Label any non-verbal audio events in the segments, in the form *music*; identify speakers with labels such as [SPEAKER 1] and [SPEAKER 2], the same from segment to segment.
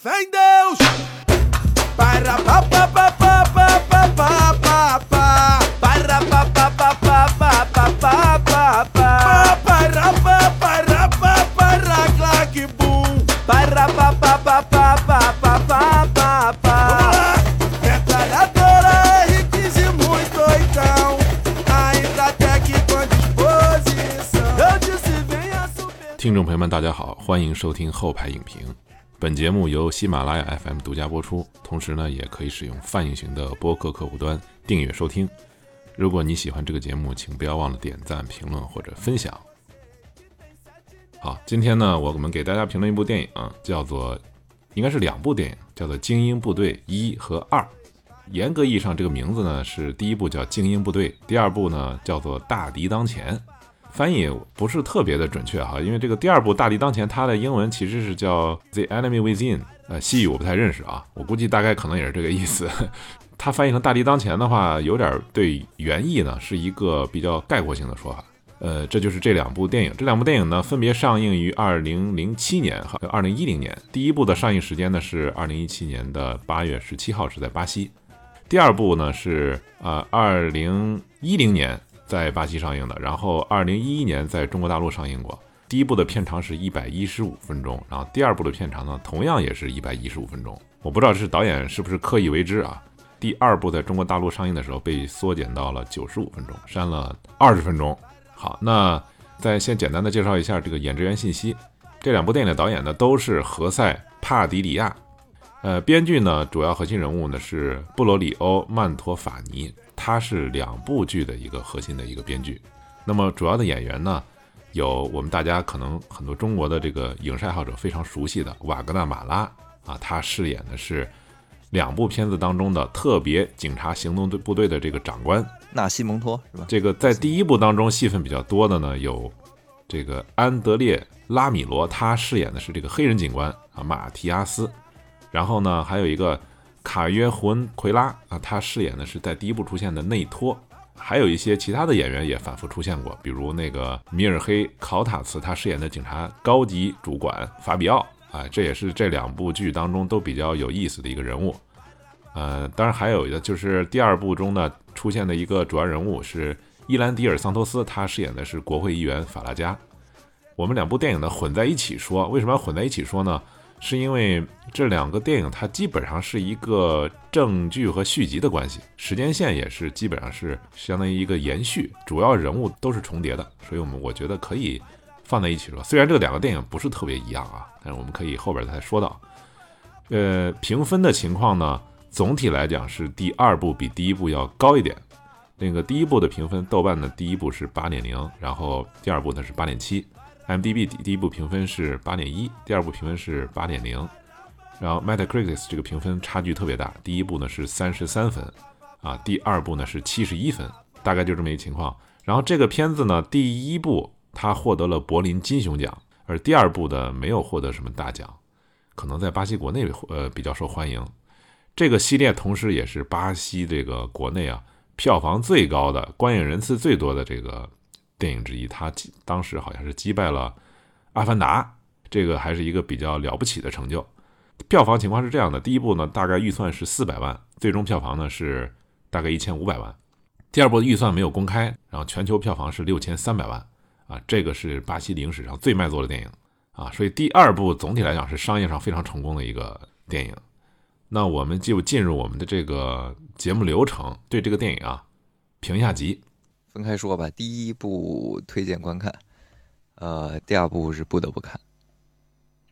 [SPEAKER 1] Fé em Deus! Para pa pa pa pa pa pa pa pa pa Para pa pa pa pa pa pa pa pa pa Para pa para pa para claque boom Para pa pa pa pa pa pa pa pa pa Metralhadora R15 muito oitão Ainda até que com disposição Eu disse venha super
[SPEAKER 2] 听众朋友们，大家好，欢迎收听后排影评。 本节目由喜马拉雅 FM 独家播出，同时呢，也可以使用泛影型的播客客户端订阅收听。如果你喜欢这个节目，请不要忘了点赞、评论或者分享。好，今天呢，我们给大家评论一部电影，叫做，应该是两部电影，叫做《精英部队一》和二。严格意义上，这个名字呢是第一部叫《精英部队》，第二部呢叫做《大敌当前》。翻译不是特别的准确哈，因为这个第二部《大敌当前》它的英文其实是叫 The Enemy Within，呃，西语我不太认识啊，我估计大概可能也是这个意思。*laughs* 它翻译成“大敌当前”的话，有点对原意呢是一个比较概括性的说法。呃，这就是这两部电影，这两部电影呢分别上映于二零零七年和二零一零年。第一部的上映时间呢是二零一七年的八月十七号，是在巴西；第二部呢是呃二零一零年。在巴西上映的，然后二零一一年在中国大陆上映过。第一部的片长是一百一十五分钟，然后第二部的片长呢，同样也是一百一十五分钟。我不知道这是导演是不是刻意为之啊？第二部在中国大陆上映的时候被缩减到了九十五分钟，删了二十分钟。好，那再先简单的介绍一下这个演职员信息。这两部电影的导演呢都是何塞·帕迪里亚，呃，编剧呢主要核心人物呢是布罗里欧·曼托法尼。他是两部剧的一个核心的一个编剧，那么主要的演员呢，有我们大家可能很多中国的这个影视爱好者非常熟悉的瓦格纳马拉啊，他饰演的是两部片子当中的特别警察行动队部队的这个长官
[SPEAKER 3] 纳西蒙托是吧？
[SPEAKER 2] 这个在第一部当中戏份比较多的呢，有这个安德烈拉米罗，他饰演的是这个黑人警官啊马提阿斯，然后呢还有一个。卡约胡恩奎拉啊，他饰演的是在第一部出现的内托，还有一些其他的演员也反复出现过，比如那个米尔黑考塔茨，他饰演的警察高级主管法比奥啊，这也是这两部剧当中都比较有意思的一个人物。呃，当然还有一个就是第二部中呢出现的一个主要人物是伊兰迪尔桑托斯，他饰演的是国会议员法拉加。我们两部电影呢混在一起说，为什么要混在一起说呢？是因为这两个电影它基本上是一个正剧和续集的关系，时间线也是基本上是相当于一个延续，主要人物都是重叠的，所以我们我觉得可以放在一起说。虽然这两个电影不是特别一样啊，但是我们可以后边再说到。呃，评分的情况呢，总体来讲是第二部比第一部要高一点。那个第一部的评分，豆瓣的第一部是八点零，然后第二部呢是八点七。M D B 第第一部评分是八点一，第二部评分是八点零，然后 Metacritic 这个评分差距特别大，第一部呢是三十三分，啊，第二部呢是七十一分，大概就这么一情况。然后这个片子呢，第一部它获得了柏林金熊奖，而第二部的没有获得什么大奖，可能在巴西国内呃比较受欢迎。这个系列同时也是巴西这个国内啊票房最高的、观影人次最多的这个。电影之一，他当时好像是击败了《阿凡达》，这个还是一个比较了不起的成就。票房情况是这样的：第一部呢，大概预算是四百万，最终票房呢是大概一千五百万。第二部的预算没有公开，然后全球票房是六千三百万啊，这个是巴西影史上最卖座的电影啊，所以第二部总体来讲是商业上非常成功的一个电影。那我们就进入我们的这个节目流程，对这个电影啊评一下级。
[SPEAKER 3] 分开说吧，第一部推荐观看，呃，第二部是不得不看，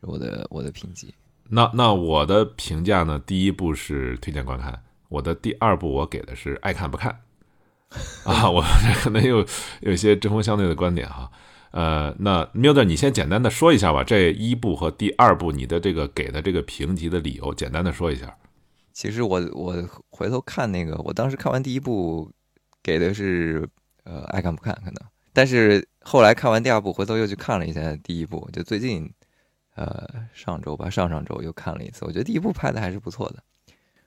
[SPEAKER 3] 我的我的评级。
[SPEAKER 2] 那那我的评价呢？第一部是推荐观看，我的第二部我给的是爱看不看。啊，我 *laughs* 可能有有一些针锋相对的观点哈。呃，那 Milder，你先简单的说一下吧，这一部和第二部你的这个给的这个评级的理由，简单的说一下。
[SPEAKER 3] 其实我我回头看那个，我当时看完第一部给的是。呃，爱看不看可能，但是后来看完第二部，回头又去看了一下第一部，就最近，呃，上周吧，上上周又看了一次，我觉得第一部拍的还是不错的，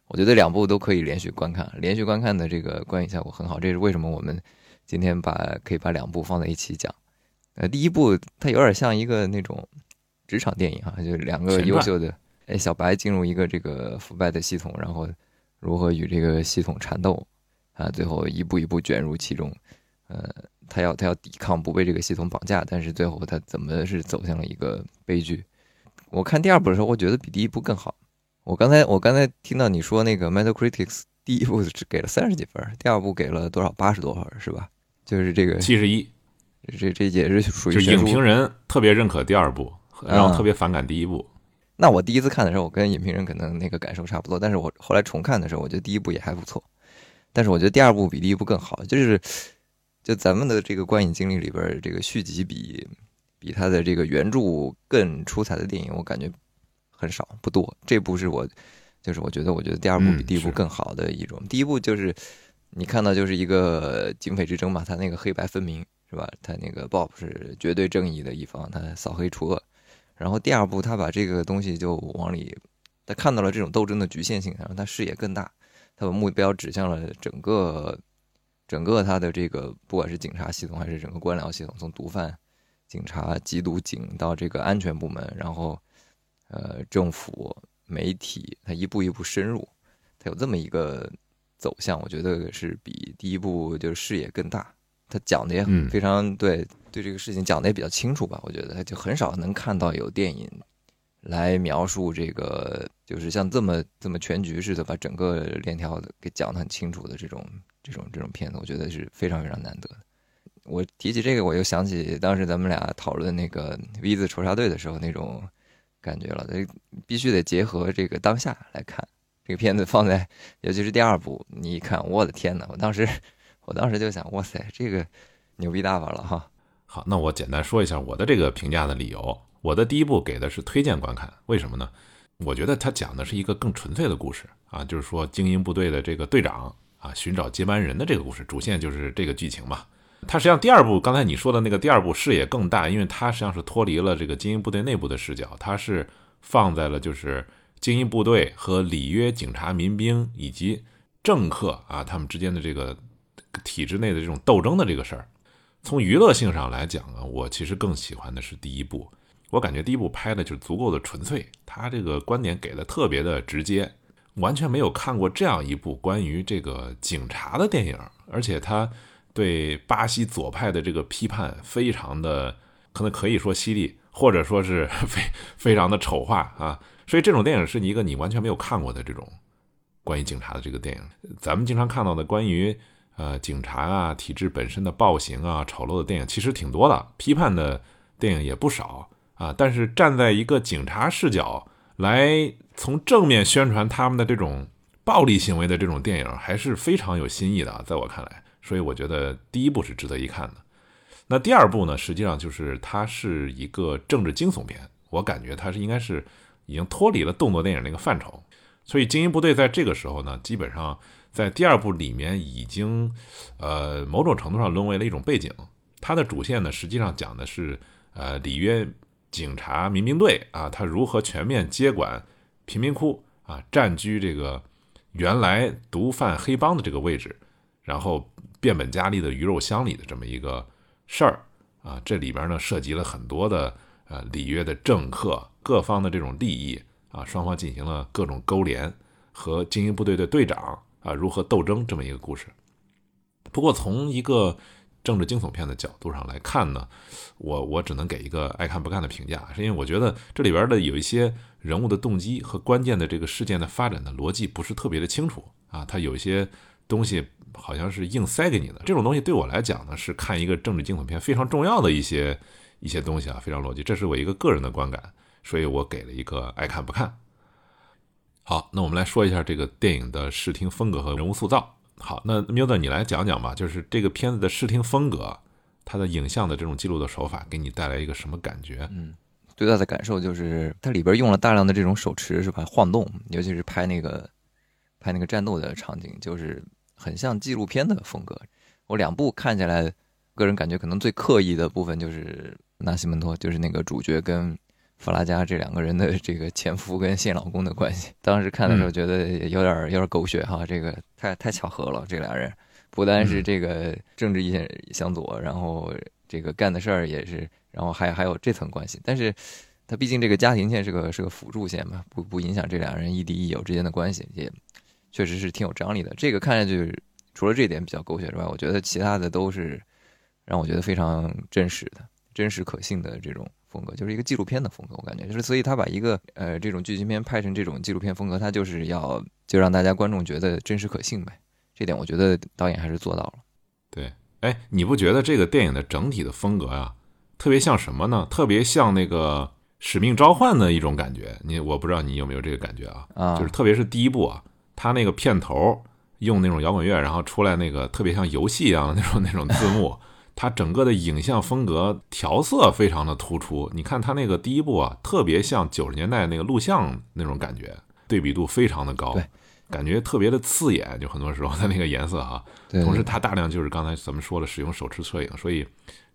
[SPEAKER 3] 我觉得两部都可以连续观看，连续观看的这个观影效果很好，这是为什么我们今天把可以把两部放在一起讲。呃，第一部它有点像一个那种职场电影哈，就两个优秀的，哎，小白进入一个这个腐败的系统，然后如何与这个系统缠斗啊，最后一步一步卷入其中。呃，他要他要抵抗不被这个系统绑架，但是最后他怎么是走向了一个悲剧？我看第二部的时候，我觉得比第一部更好。我刚才我刚才听到你说那个 Metacritic 第一部只给了三十几分，第二部给了多少？八十多分是吧？就是这个
[SPEAKER 2] 七十一，
[SPEAKER 3] 这这也是属于
[SPEAKER 2] 就影评人特别认可第二部，然后特别反感第一部。
[SPEAKER 3] 那我第一次看的时候，我跟影评人可能那个感受差不多，但是我后来重看的时候，我觉得第一部也还不错，但是我觉得第二部比第一部更好，就是就咱们的这个观影经历里边儿，这个续集比比他的这个原著更出彩的电影，我感觉很少不多。这部是我就是我觉得我觉得第二部比
[SPEAKER 2] 嗯
[SPEAKER 3] 第一部更好的一种。第一部就是你看到就是一个警匪之争嘛，他那个黑白分明是吧？他那个 Bob 是绝对正义的一方，他扫黑除恶。然后第二部他把这个东西就往里，他看到了这种斗争的局限性，然后他视野更大，他把目标指向了整个整个他的这个不管是警察系统还是整个官僚系统，从毒贩、警察、缉毒警到这个安全部门，然后呃政府、媒体，他一步一步深入，他有这么一个走向，我觉得是比第一部就是视野更大。他讲的也
[SPEAKER 2] 嗯
[SPEAKER 3] 非常对，对这个事情讲的也比较清楚吧。我觉得他就很少能看到有电影来描述这个，就是像这么这么全局似的把整个链条给讲得很清楚的这种这种这种片子，我觉得是非常非常难得。我提起这个，我又想起当时咱们俩讨论那个《V 字仇杀队》的时候那种感觉了。必须得结合这个当下来看这个片子，放在尤其是第二部，你一看，我的天呐！我当时 *laughs* 我当时就想，哇塞，这个牛逼大发了哈！
[SPEAKER 2] 好，那我简单说一下我的这个评价的理由。我的第一部给的是推荐观看，为什么呢？我觉得它讲的是一个更纯粹的故事啊，就是说精英部队的这个队长啊寻找接班人的这个故事，主线就是这个剧情嘛。它实际上第二部刚才你说的那个第二部视野更大，因为它实际上是脱离了这个精英部队内部的视角，它是放在了就是精英部队和里约警察、民兵以及政客啊他们之间的这个体制内的这种斗争的这个事儿。从娱乐性上来讲啊，我其实更喜欢的是第一部。我感觉第一部拍的就足够的纯粹，他这个观点给的特别的直接，完全没有看过这样一部关于这个警察的电影，而且他对巴西左派的这个批判非常的，可能可以说犀利，或者说是 *laughs* 非非常的丑化啊。所以这种电影是一个你完全没有看过的这种关于警察的这个电影。咱们经常看到的关于呃警察啊体制本身的暴行啊丑陋的电影其实挺多的，批判的电影也不少。啊，但是站在一个警察视角来从正面宣传他们的这种暴力行为的这种电影，还是非常有新意的啊，在我看来，所以我觉得第一部是值得一看的。那第二部呢，实际上就是它是一个政治惊悚片，我感觉它是应该是已经脱离了动作电影那个范畴，所以精英部队在这个时候呢，基本上在第二部里面已经呃某种程度上沦为了一种背景，它的主线呢，实际上讲的是呃里约。警察民兵队啊，他如何全面接管贫民窟啊，占据这个原来毒贩黑帮的这个位置，然后变本加厉的鱼肉乡里的这么一个事儿啊，这里边呢涉及了很多的呃里约的政客各方的这种利益啊，双方进行了各种勾连，和精英部队的队长啊如何斗争这么一个故事。不过从一个政治惊悚片的角度上来看呢，我我只能给一个爱看不看的评价，是因为我觉得这里边的有一些人物的动机和关键的这个事件的发展的逻辑不是特别的清楚啊，它有一些东西好像是硬塞给你的。这种东西对我来讲呢，是看一个政治惊悚片非常重要的一些一些东西啊，非常逻辑，这是我一个个人的观感，所以我给了一个爱看不看。好，那我们来说一下这个电影的视听风格和人物塑造。好，那缪德你来讲讲吧，就是这个片子的视听风格，它的影像的这种记录的手法，给你带来一个什么感觉？
[SPEAKER 3] 嗯，最大的感受就是它里边用了大量的这种手持是吧，晃动，尤其是拍那个拍那个战斗的场景，就是很像纪录片的风格。我两部看起来，个人感觉可能最刻意的部分就是纳西门托，就是那个主角跟弗拉加这两个人的这个前夫跟现老公的关系。当时看的时候觉得有点有点狗血哈，这个太太巧合了，这俩人不单是这个政治意见相左，然后这个干的事儿也是，然后还还有这层关系。但是他毕竟这个家庭线是个是个辅助线嘛，不不影响这俩人亦敌亦友之间的关系，也确实是挺有张力的。这个看上去除了这点比较狗血之外，我觉得其他的都是让我觉得非常真实的、真实可信的这种风格，就是一个纪录片的风格。我感觉就是，所以他把一个呃这种剧情片拍成这种纪录片风格，他就是要就让大家观众觉得真实可信呗。这点我觉得导演还是做到了。
[SPEAKER 2] 对，哎，你不觉得这个电影的整体的风格啊，特别像什么呢？特别像那个。使命召唤的一种感觉，你我不知道你有没有这个感觉啊？
[SPEAKER 3] 啊，
[SPEAKER 2] 就是特别是第一部啊，它那个片头用那种摇滚乐，然后出来那个特别像游戏一样的那种那种字幕，它整个的影像风格调色非常的突出。你看它那个第一部啊，特别像九十年代那个录像那种感觉，对比度非常的高，感觉特别的刺眼，就很多时候它那个颜色哈。
[SPEAKER 3] 对。
[SPEAKER 2] 同时，它大量就是刚才咱们说了，使用手持摄影，所以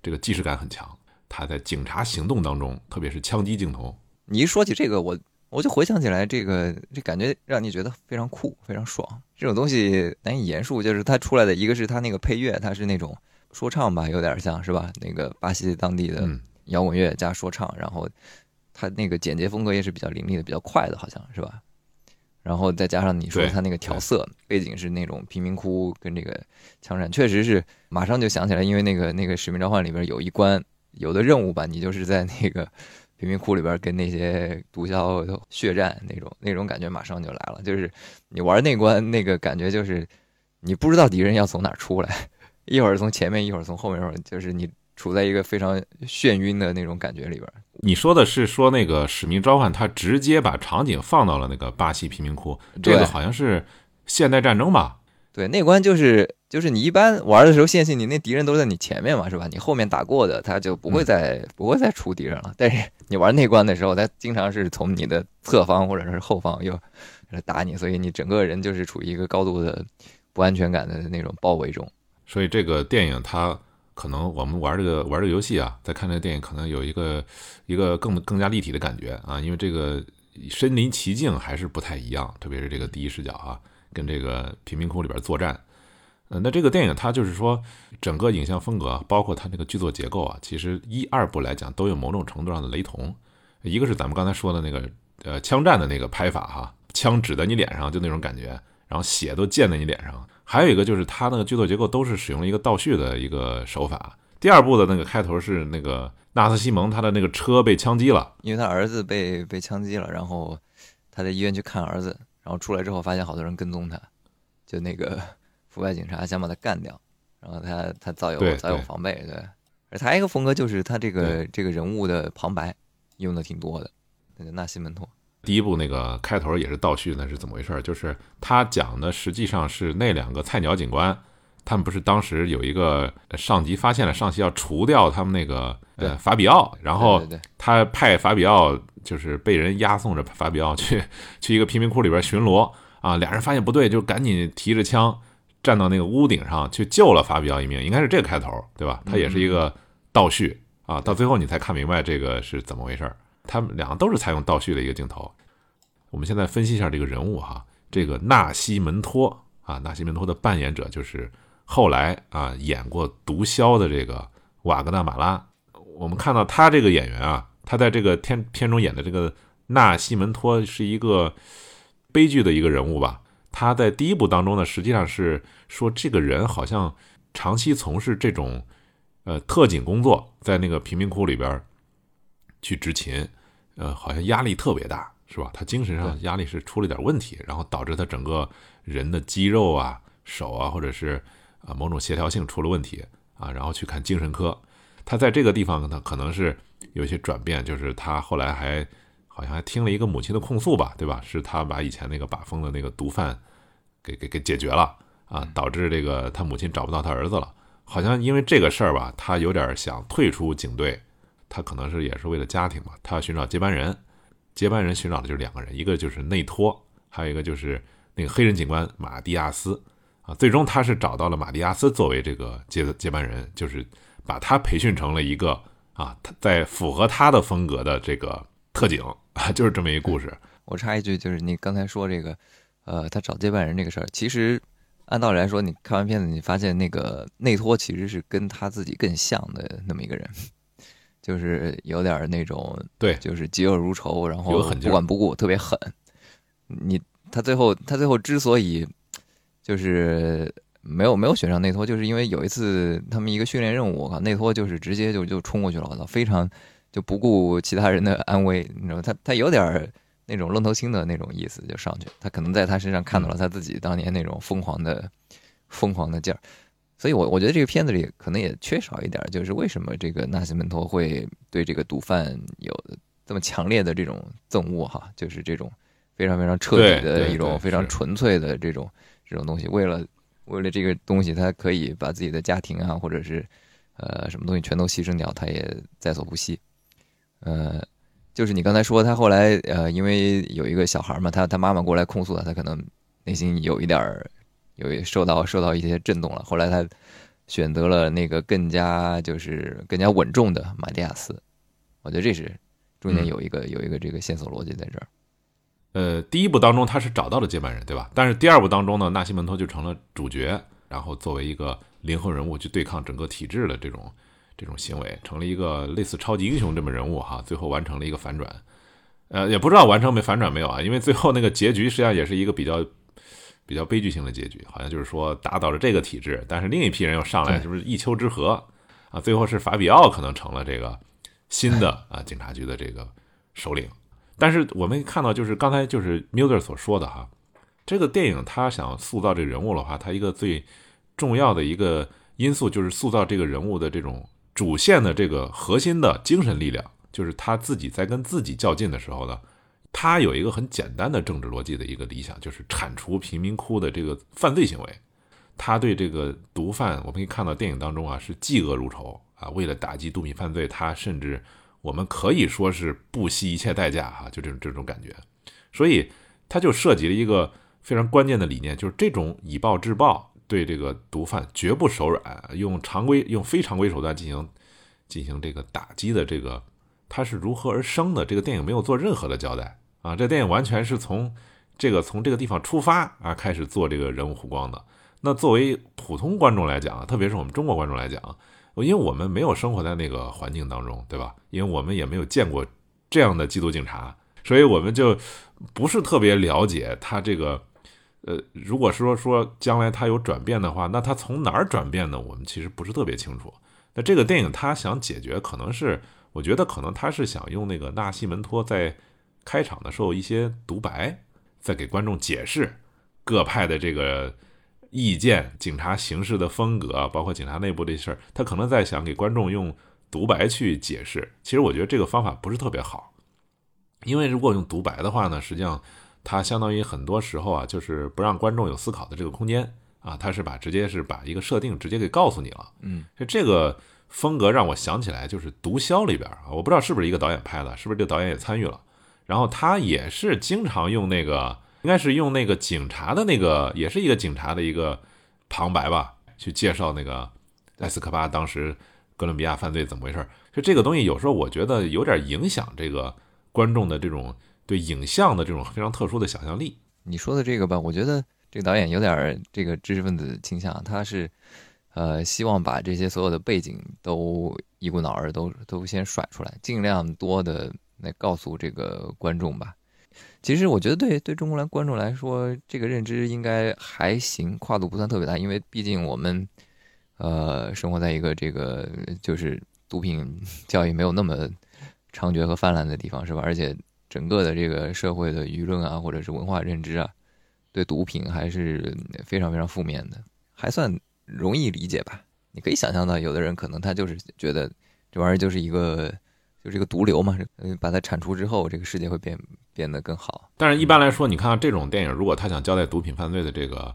[SPEAKER 2] 这个即视感很强。它在警察行动当中，特别是枪击镜头，
[SPEAKER 3] 你一说起这个，我我就回想起来，这个这感觉让你觉得非常酷，非常爽。这种东西难以言述，就是它出来的一个是它那个配乐，它是那种说唱吧，有点像是吧？那个巴西当地的摇滚乐加说唱，然后他那个简洁风格也是比较凌厉的，比较快的，好像是吧？然后再加上你说他那个调色，背景是那种贫民窟跟这个枪战，确实是马上就想起来，因为那个那个使命召唤里边有一关。有的任务吧，你就是在那个贫民窟里边跟那些毒枭血战那种那种感觉，马上就来了。就是你玩那关那个感觉，就是你不知道敌人要从哪出来，一会儿从前面，一会儿从后面，就是你处在一个非常眩晕的那种感觉里边。
[SPEAKER 2] 你说的是说那个使命召唤，它直接把场景放到了那个巴西贫民窟，这个好像是现代战争吧？
[SPEAKER 3] 对，那关就是就是你一般玩的时候，线性你那敌人都在你前面嘛，是吧？你后面打过的，他就不会再不会再出敌人了。但是你玩那关的时候，他经常是从你的侧方或者是后方又来打你，所以你整个人就是处于一个高度的不安全感的那种包围中。
[SPEAKER 2] 所以这个电影它可能我们玩这个玩这个游戏啊，在看这个电影可能有一个一个更更加立体的感觉啊，因为这个身临其境还是不太一样，特别是这个第一视角啊。跟这个贫民窟里边作战，呃，那这个电影它就是说，整个影像风格，包括它那个剧作结构啊，其实一二部来讲都有某种程度上的雷同。一个是咱们刚才说的那个呃枪战的那个拍法哈，枪指在你脸上就那种感觉，然后血都溅在你脸上。还有一个就是它那个剧作结构都是使用了一个倒叙的一个手法。第二部的那个开头是那个纳斯西蒙他的那个车被枪击了，
[SPEAKER 3] 因为他儿子被被枪击了，然后他在医院去看儿子。然后出来之后，发现好多人跟踪他，就那个 *laughs* 腐败警察想把他干掉，然后他他早有早有防备，对。而他一个风格就是他这个这个人物的旁白用的挺多的，那个纳西门托。
[SPEAKER 2] 第一部那个开头也是倒叙，那是怎么回事？就是他讲的实际上是那两个菜鸟警官，他们不是当时有一个上级发现了上级要除掉他们那个呃法比奥，然后他派法比奥。就是被人押送着法比奥去 *laughs* 去一个贫民窟里边巡逻啊，俩人发现不对，就赶紧提着枪站到那个屋顶上去救了法比奥一命，应该是这个开头，对吧？它也是一个倒叙啊，到最后你才看明白这个是怎么回事。他们两个都是采用倒叙的一个镜头。我们现在分析一下这个人物哈，这个纳西门托啊，纳西门托的扮演者就是后来啊演过毒枭的这个瓦格纳马拉。我们看到他这个演员啊。他在这个片片中演的这个纳西门托是一个悲剧的一个人物吧？他在第一部当中呢，实际上是说这个人好像长期从事这种呃特警工作，在那个贫民窟里边去执勤，呃，好像压力特别大，是吧？他精神上压力是出了点问题，然后导致他整个人的肌肉啊、手啊，或者是啊某种协调性出了问题啊，然后去看精神科。他在这个地方呢，可能是。有一些转变，就是他后来还好像还听了一个母亲的控诉吧，对吧？是他把以前那个把风的那个毒贩给给给解决了啊，导致这个他母亲找不到他儿子了。好像因为这个事儿吧，他有点想退出警队。他可能是也是为了家庭嘛，他要寻找接班人。接班人寻找的就是两个人，一个就是内托，还有一个就是那个黑人警官马蒂亚斯啊。最终他是找到了马蒂亚斯作为这个接接班人，就是把他培训成了一个。啊，他在符合他的风格的这个特警啊，就是这么一个故事。
[SPEAKER 3] 我插一句，就是你刚才说这个，呃，他找接班人这个事儿，其实按道理来说，你看完片子，你发现那个内托其实是跟他自己更像的那么一个人，就是有点那种
[SPEAKER 2] 对
[SPEAKER 3] 就是嫉恶如仇，然后不管不顾，特别狠。你他最后他最后之所以就是没有没有选上内托，就是因为有一次他们一个训练任务，我靠，内托就是直接就就冲过去了，我操，非常就不顾其他人的安危，你知道吗他他有点儿那种愣头青的那种意思，就上去，他可能在他身上看到了他自己当年那种疯狂的疯狂的劲儿。所以我，我觉得这个片子里可能也缺少一点儿，就是为什么这个纳西门托会对这个毒贩有这么强烈的这种憎恶哈，就是这种非常非常彻底的一种非常纯粹的这种这种东西，为了为了这个东西，他可以把自己的家庭啊，或者是呃什么东西全都牺牲掉，他也在所不惜。呃，就是你刚才说他后来呃，因为有一个小孩嘛，他他妈妈过来控诉他，他可能内心有一点儿有一受到受到一些震动了。后来他选择了那个更加就是更加稳重的马蒂亚斯，我觉得这是中间
[SPEAKER 2] 嗯
[SPEAKER 3] 有一个、有一个这个线索逻辑在这儿。
[SPEAKER 2] 呃，第一部当中他是找到了接班人，对吧？但是第二部当中呢，纳西门托就成了主角，然后作为一个灵魂人物去对抗整个体制的这种这种行为，成了一个类似超级英雄这么人物哈，最后完成了一个反转。呃，也不知道完成没反转没有啊？因为最后那个结局实际上也是一个比较比较悲剧性的结局，好像就是说打倒了这个体制，但是另一批人又上来，
[SPEAKER 3] 就
[SPEAKER 2] 是不是一丘之貉啊？最后是法比奥可能成了这个新的 *laughs* 啊警察局的这个首领。但是我们看到，就是刚才就是 Miller 所说的哈，这个电影他想塑造这个人物的话，他一个最重要的一个因素就是塑造这个人物的这种主线的这个核心的精神力量，就是他自己在跟自己较劲的时候呢，他有一个很简单的政治逻辑的一个理想，就是铲除贫民窟的这个犯罪行为。他对这个毒贩，我们可以看到电影当中啊是嫉恶如仇啊，为了打击毒品犯罪，他甚至我们可以说是不惜一切代价哈、就这种这种感觉。所以他就涉及了一个非常关键的理念，就是这种以暴制暴，对这个毒贩绝不手软，用常规用非常规手段进行进行这个打击的这个，他是如何而生的？这个电影没有做任何的交代啊，这电影完全是从这个从这个地方出发啊，开始做这个人物弧光的。那作为普通观众来讲啊，特别是我们中国观众来讲，因为我们没有生活在那个环境当中，对吧？因为我们也没有见过这样的缉毒警察，所以我们就不是特别了解他这个。呃，如果说说将来他有转变的话，那他从哪儿转变呢？我们其实不是特别清楚。那这个电影他想解决，可能是我觉得可能他是想用那个纳西门托在开场的时候一些独白，在给观众解释各派的这个意见、警察行事的风格，包括警察内部这事儿，他可能在想给观众用独白去解释。其实我觉得这个方法不是特别好，因为如果用独白的话呢，实际上它相当于很多时候啊，就是不让观众有思考的这个空间啊，它是把直接是把一个设定直接给告诉你了。
[SPEAKER 3] 嗯，
[SPEAKER 2] 就这个风格让我想起来，就是《毒枭》里边啊，我不知道是不是一个导演拍的，是不是这个导演也参与了。然后他也是经常用那个，应该是用那个警察的那个，也是一个警察的一个旁白吧，去介绍那个埃斯科巴当时哥伦比亚犯罪怎么回事。就这个东西，有时候我觉得有点影响这个观众的这种对影像的这种非常特殊的想象力。
[SPEAKER 3] 你说的这个吧，我觉得这个导演有点这个知识分子倾向，他是呃希望把这些所有的背景都一股脑儿都都先甩出来，尽量多的来告诉这个观众吧。其实我觉得对对中国来观众来说，这个认知应该还行，跨度不算特别大，因为毕竟我们呃生活在一个这个就是毒品 *laughs* 教育没有那么猖獗和泛滥的地方，是吧？而且整个的这个社会的舆论啊，或者是文化认知啊，对毒品还是非常非常负面的，还算容易理解吧。你可以想象到，有的人可能他就是觉得这玩意儿就是一个就这个毒瘤嘛，嗯，把它铲除之后，这个世界会变变得更好。
[SPEAKER 2] 但是，一般来说，你看这种电影，如果他想交代毒品犯罪的这个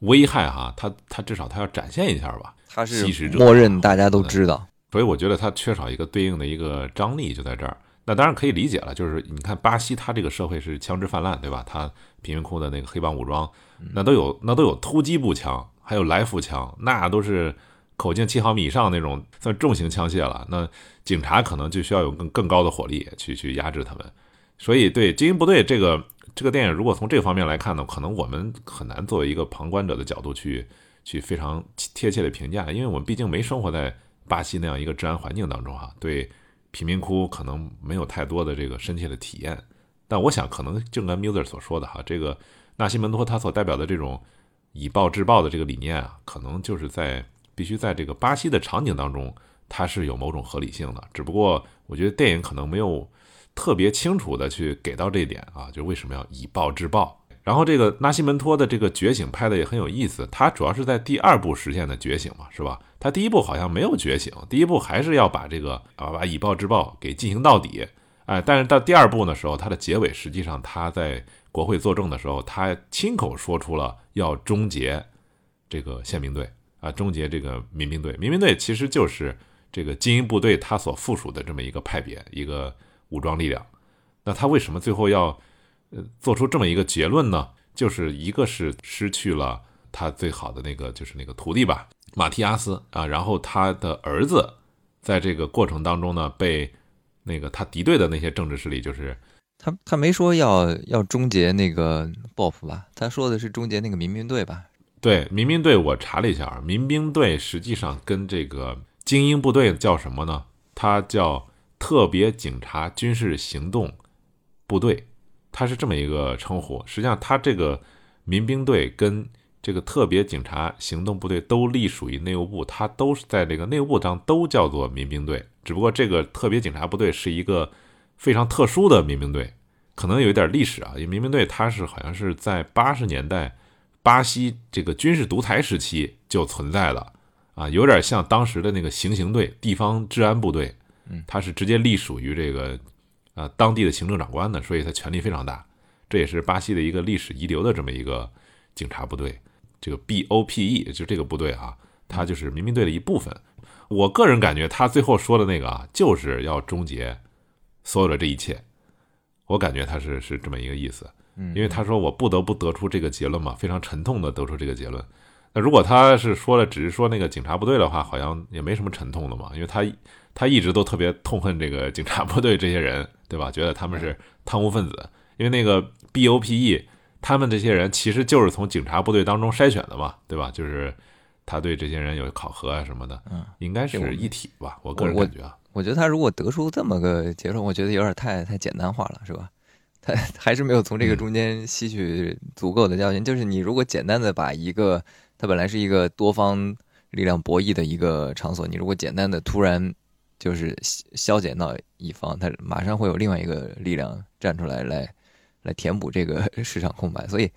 [SPEAKER 2] 危害哈，他他至少他要展现一下吧。
[SPEAKER 3] 他
[SPEAKER 2] 吸食者
[SPEAKER 3] 默认大家都知道，
[SPEAKER 2] 所以我觉得他缺少一个对应的一个张力，就在这儿。那当然可以理解了，就是你看巴西，它这个社会是枪支泛滥，对吧？它贫民窟的那个黑帮武装，那都有那都有突击步枪，还有来福枪，那都是口径七毫米以上那种算重型枪械了。那警察可能就需要有更更高的火力去去压制他们。所以，对精英部队这个这个电影，如果从这方面来看呢，可能我们很难作为一个旁观者的角度去去非常贴切的评价，因为我们毕竟没生活在巴西那样一个治安环境当中哈。对贫民窟可能没有太多的这个深切的体验。但我想，可能正跟 Muser 所说的哈，这个纳西门托他所代表的这种以暴制暴的这个理念啊，可能就是在必须在这个巴西的场景当中，它是有某种合理性的。只不过我觉得电影可能没有特别清楚的去给到这一点啊，就为什么要以暴制暴。然后这个纳西门托的这个觉醒拍的也很有意思，他主要是在第二部实现的觉醒嘛，是吧？他第一部好像没有觉醒，第一部还是要把这个啊把以暴制暴给进行到底。哎，但是到第二部的时候，他的结尾实际上他在国会作证的时候，他亲口说出了要终结这个宪兵队啊，终结这个民兵队。民兵队其实就是这个精英部队它所附属的这么一个派别，一个武装力量。那他为什么最后要呃做出这么一个结论呢？就是一个是失去了他最好的那个就是那个徒弟吧，马提亚斯啊，然后他的儿子在这个过程当中呢被。那个他敌对的那些政治势力，就是
[SPEAKER 3] 他他没说要要终结那个 BOP 吧？他说的是终结那个民兵队吧？
[SPEAKER 2] 对，民兵队我查了一下，民兵队实际上跟这个精英部队叫什么呢？它叫特别警察军事行动部队，它是这么一个称呼。实际上，它这个民兵队跟这个特别警察行动部队都隶属于内务部，它都是在这个内务部当都叫做民兵队。只不过这个特别警察部队是一个非常特殊的民兵队，可能有一点历史啊。因为民兵队它是好像是在八十年代巴西这个军事独裁时期就存在了啊，有点像当时的那个行刑队、地方治安部队，
[SPEAKER 3] 嗯，
[SPEAKER 2] 它是直接隶属于这个呃当地的行政长官的，所以它权力非常大。这也是巴西的一个历史遗留的这么一个警察部队。这个 BOPE 就这个部队啊，它就是民兵队的一部分。我个人感觉，他最后说的那个啊，就是要终结所有的这一切。我感觉他是是这么一个意思，因为他说我不得不得出这个结论嘛，非常沉痛的得出这个结论。那如果他是说了，只是说那个警察部队的话，好像也没什么沉痛的嘛，因为他他一直都特别痛恨这个警察部队这些人，对吧？觉得他们是贪污分子，因为那个 BOPE 他们这些人其实就是从警察部队当中筛选的嘛，对吧？就是。他对这些人有考核啊什么的，
[SPEAKER 3] 嗯，
[SPEAKER 2] 应该是一体吧，我个人感觉啊。
[SPEAKER 3] 我觉得他如果得出这么个结论，我觉得有点太太简单化了，是吧？他 *laughs* 还是没有从这个中间吸取足够的教训。就是你如果简单的把一个，它本来是一个多方力量博弈的一个场所，你如果简单的突然就是消减到一方，它马上会有另外一个力量站出来，来来填补这个 *laughs* 市场空白，所以。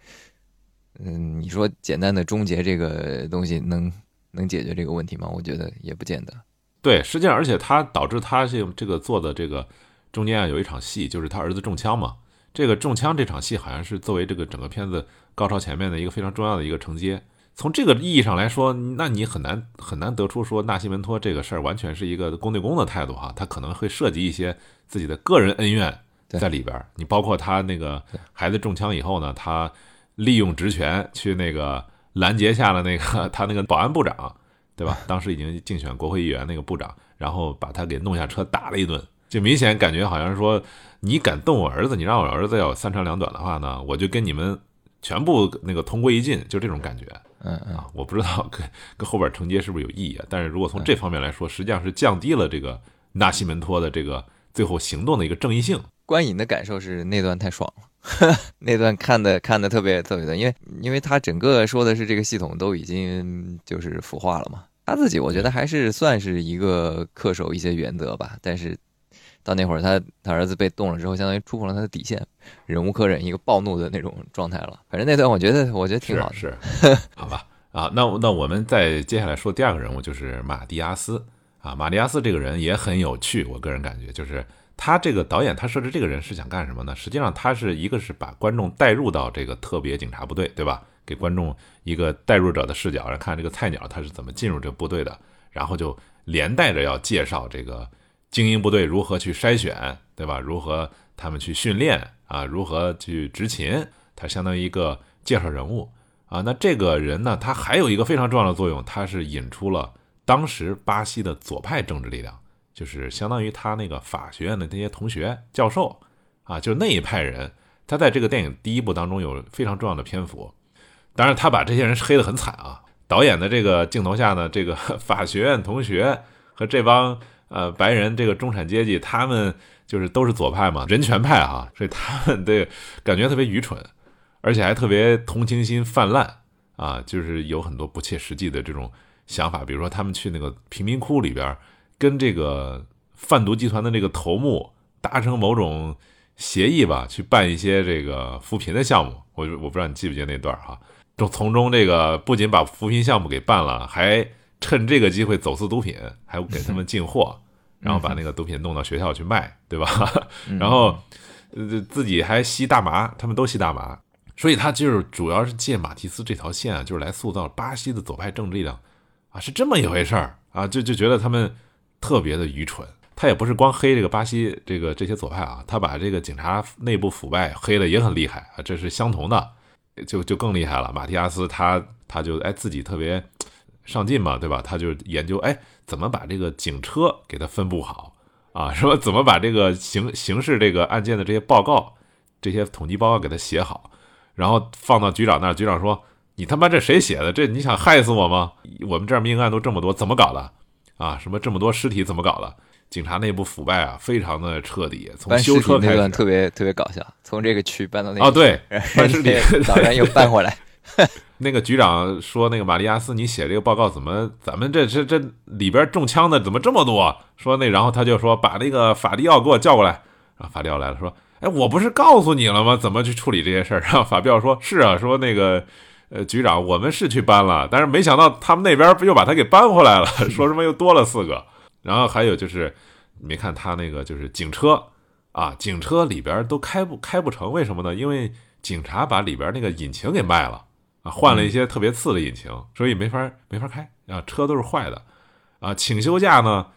[SPEAKER 3] 嗯，你说简单的终结这个东西能能解决这个问题吗？我觉得也不见得。
[SPEAKER 2] 对，实际上，而且他导致他这这个做的这个中间啊有一场戏，就是他儿子中枪嘛。这个中枪这场戏好像是作为这个整个片子高潮前面的一个非常重要的一个承接。从这个意义上来说，那你很难很难得出说纳西门托这个事儿完全是一个公对公的态度哈，他可能会涉及一些自己的个人恩怨在里边。你包括他那个孩子中枪以后呢，他。利用职权去那个拦截下了那个 *laughs* 他那个保安部长，对吧？当时已经竞选国会议员那个部长，然后把他给弄下车打了一顿，就明显感觉好像是说你敢动我儿子，你让我儿子要三长两短的话呢，我就跟你们全部那个同归于尽，就这种感觉。
[SPEAKER 3] 嗯嗯
[SPEAKER 2] 啊，我不知道跟跟后边承接是不是有意义啊？但是如果从这方面来说，实际上是降低了这个纳西门托的这个最后行动的一个正义性。
[SPEAKER 3] 观影的感受是那段太爽了。*laughs* 那段看的看的特别特别的，因为因为他整个说的是这个系统都已经就是腐化了嘛。他自己我觉得还是算是一个恪守一些原则吧。但是到那会儿他他儿子被动了之后，相当于触碰了他的底线，忍无可忍，一个暴怒的那种状态了。反正那段我觉得我觉得挺好的，*laughs*
[SPEAKER 2] 是好吧？啊，那那我们再接下来说第二个人物就是马蒂亚斯啊，马蒂亚斯这个人也很有趣，我个人感觉就是。他这个导演，他设置这个人是想干什么呢？实际上，他是一个是把观众带入到这个特别警察部队，对吧？给观众一个带入者的视角，来看这个菜鸟他是怎么进入这个部队的，然后就连带着要介绍这个精英部队如何去筛选，对吧？如何他们去训练啊？如何去执勤？他相当于一个介绍人物啊。那这个人呢，他还有一个非常重要的作用，他是引出了当时巴西的左派政治力量。就是相当于他那个法学院的那些同学、教授啊，就那一派人，他在这个电影第一部当中有非常重要的篇幅。当然，他把这些人黑得很惨啊。导演的这个镜头下呢，这个 *laughs* 法学院同学和这帮呃白人这个中产阶级，他们就是都是左派嘛，人权派哈，所以他们对感觉特别愚蠢，而且还特别同情心泛滥啊，就是有很多不切实际的这种想法，比如说他们去那个贫民窟里边，跟这个贩毒集团的这个头目达成某种协议吧，去办一些这个扶贫的项目。我我不知道你记不记得那段哈，就从中这个不仅把扶贫项目给办了，还趁这个机会走私毒品，还给他们进货，然后把那个毒品弄到学校去卖，对吧？*laughs* 然后呃自己还吸大麻，他们都吸大麻，所以他就是主要是借马蒂斯这条线啊，就是来塑造巴西的左派政治力量啊，是这么一回事儿啊，就就觉得他们特别的愚蠢。他也不是光黑这个巴西这个这些左派啊，他把这个警察内部腐败黑的也很厉害啊，这是相同的，就就更厉害了。马蒂亚斯他他就哎自己特别上进嘛，对吧？他就研究哎怎么把这个警车给它分布好啊，说怎么把这个刑刑事这个案件的这些报告、这些统计报告给他写好，然后放到局长那儿。局长说：“你他妈这谁写的？这你想害死我吗？我们这儿命案都这么多，怎么搞的啊？什么这么多尸体怎么搞的？”警察内部腐败啊，非常的彻底。从修车
[SPEAKER 3] 那段特别特别搞笑，从这个区搬到那
[SPEAKER 2] 哦，对，
[SPEAKER 3] 搬尸体，*laughs* 早上又搬回来。*laughs*
[SPEAKER 2] 那个局长说：“那个玛利亚斯，你写这个报告怎么？咱们这这这里边中枪的怎么这么多？”说那，然后他就说：“把那个法迪奥给我叫过来。”然后法迪奥来了，说：“哎，我不是告诉你了吗？怎么去处理这些事儿？” *laughs* 然后法迪奥说：“是啊，说那个呃，局长，我们是去搬了，但是没想到他们那边又把他给搬回来了，*laughs* 说什么又多了四个。”然后还有就是，你没看他那个就是警车啊，警车里边都开不开不成，为什么呢？因为警察把里边那个引擎给卖了啊，换了一些特别次的引擎，所以没法没法开啊，车都是坏的啊。请休假呢，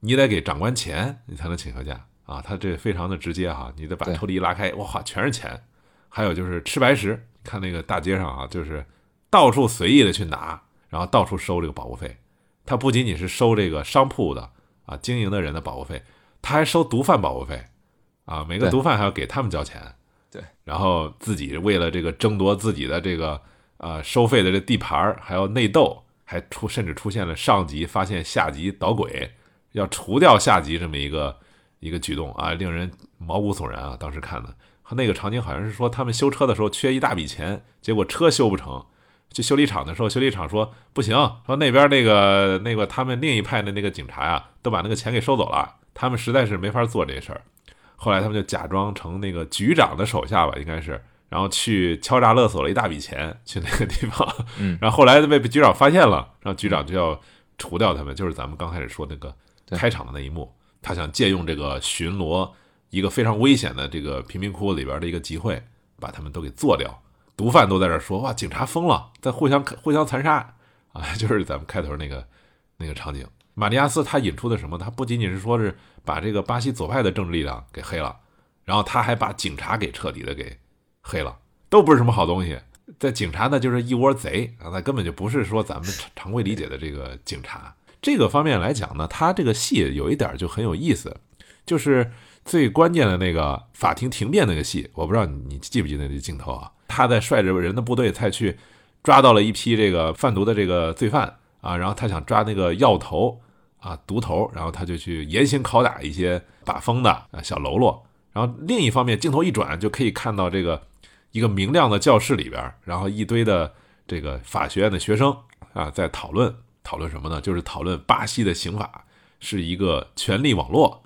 [SPEAKER 2] 你得给长官钱，你才能请休假啊。他这非常的直接哈，你得把抽屉一拉开，哇，全是钱。还有就是吃白食，看那个大街上啊，就是到处随意的去拿，然后到处收这个保护费。他不仅仅是收这个商铺的。啊，经营的人的保护费，他还收毒贩保护费，啊，每个毒贩还要给他们交钱，
[SPEAKER 3] 对，
[SPEAKER 2] 然后自己为了这个争夺自己的这个呃收费的这地盘儿，还要内斗，还出甚至出现了上级发现下级捣鬼，要除掉下级这么一个一个举动啊，令人毛骨悚然啊！当时看的和那个场景好像是说他们修车的时候缺一大笔钱，结果车修不成。去修理厂的时候，修理厂说不行，说那边那个那个他们另一派的那个警察呀，都把那个钱给收走了，他们实在是没法做这事儿。后来他们就假装成那个局长的手下吧，应该是，然后去敲诈勒索了一大笔钱去那个地方。
[SPEAKER 3] 嗯，*laughs*
[SPEAKER 2] 然后后来被局长发现了，然后局长就要除掉他们，就是咱们刚开始说那个开场的那一幕，他想借用这个巡逻一个非常危险的这个贫民窟里边的一个集会，把他们都给做掉。毒贩都在这说哇，警察疯了，在互相互相残杀啊！*laughs* 就是咱们开头那个那个场景。马蒂亚斯他引出的什么？他不仅仅是说是把这个巴西左派的政治力量给黑了，然后他还把警察给彻底的给黑了，都不是什么好东西。在警察呢，就是一窝贼啊，那根本就不是说咱们常规理解的这个警察。这个方面来讲呢，他这个戏有一点就很有意思，就是最关键的那个法庭庭辩那个戏，我不知道你记不记得那镜头啊？他在率着人的部队再去抓到了一批这个贩毒的这个罪犯啊，然后他想抓那个药头啊毒头，然后他就去严刑拷打一些把风的啊小喽啰。然后另一方面，镜头一转就可以看到这个一个明亮的教室里边，然后一堆的这个法学院的学生啊在讨论讨论什么呢？就是讨论巴西的刑法是一个权力网络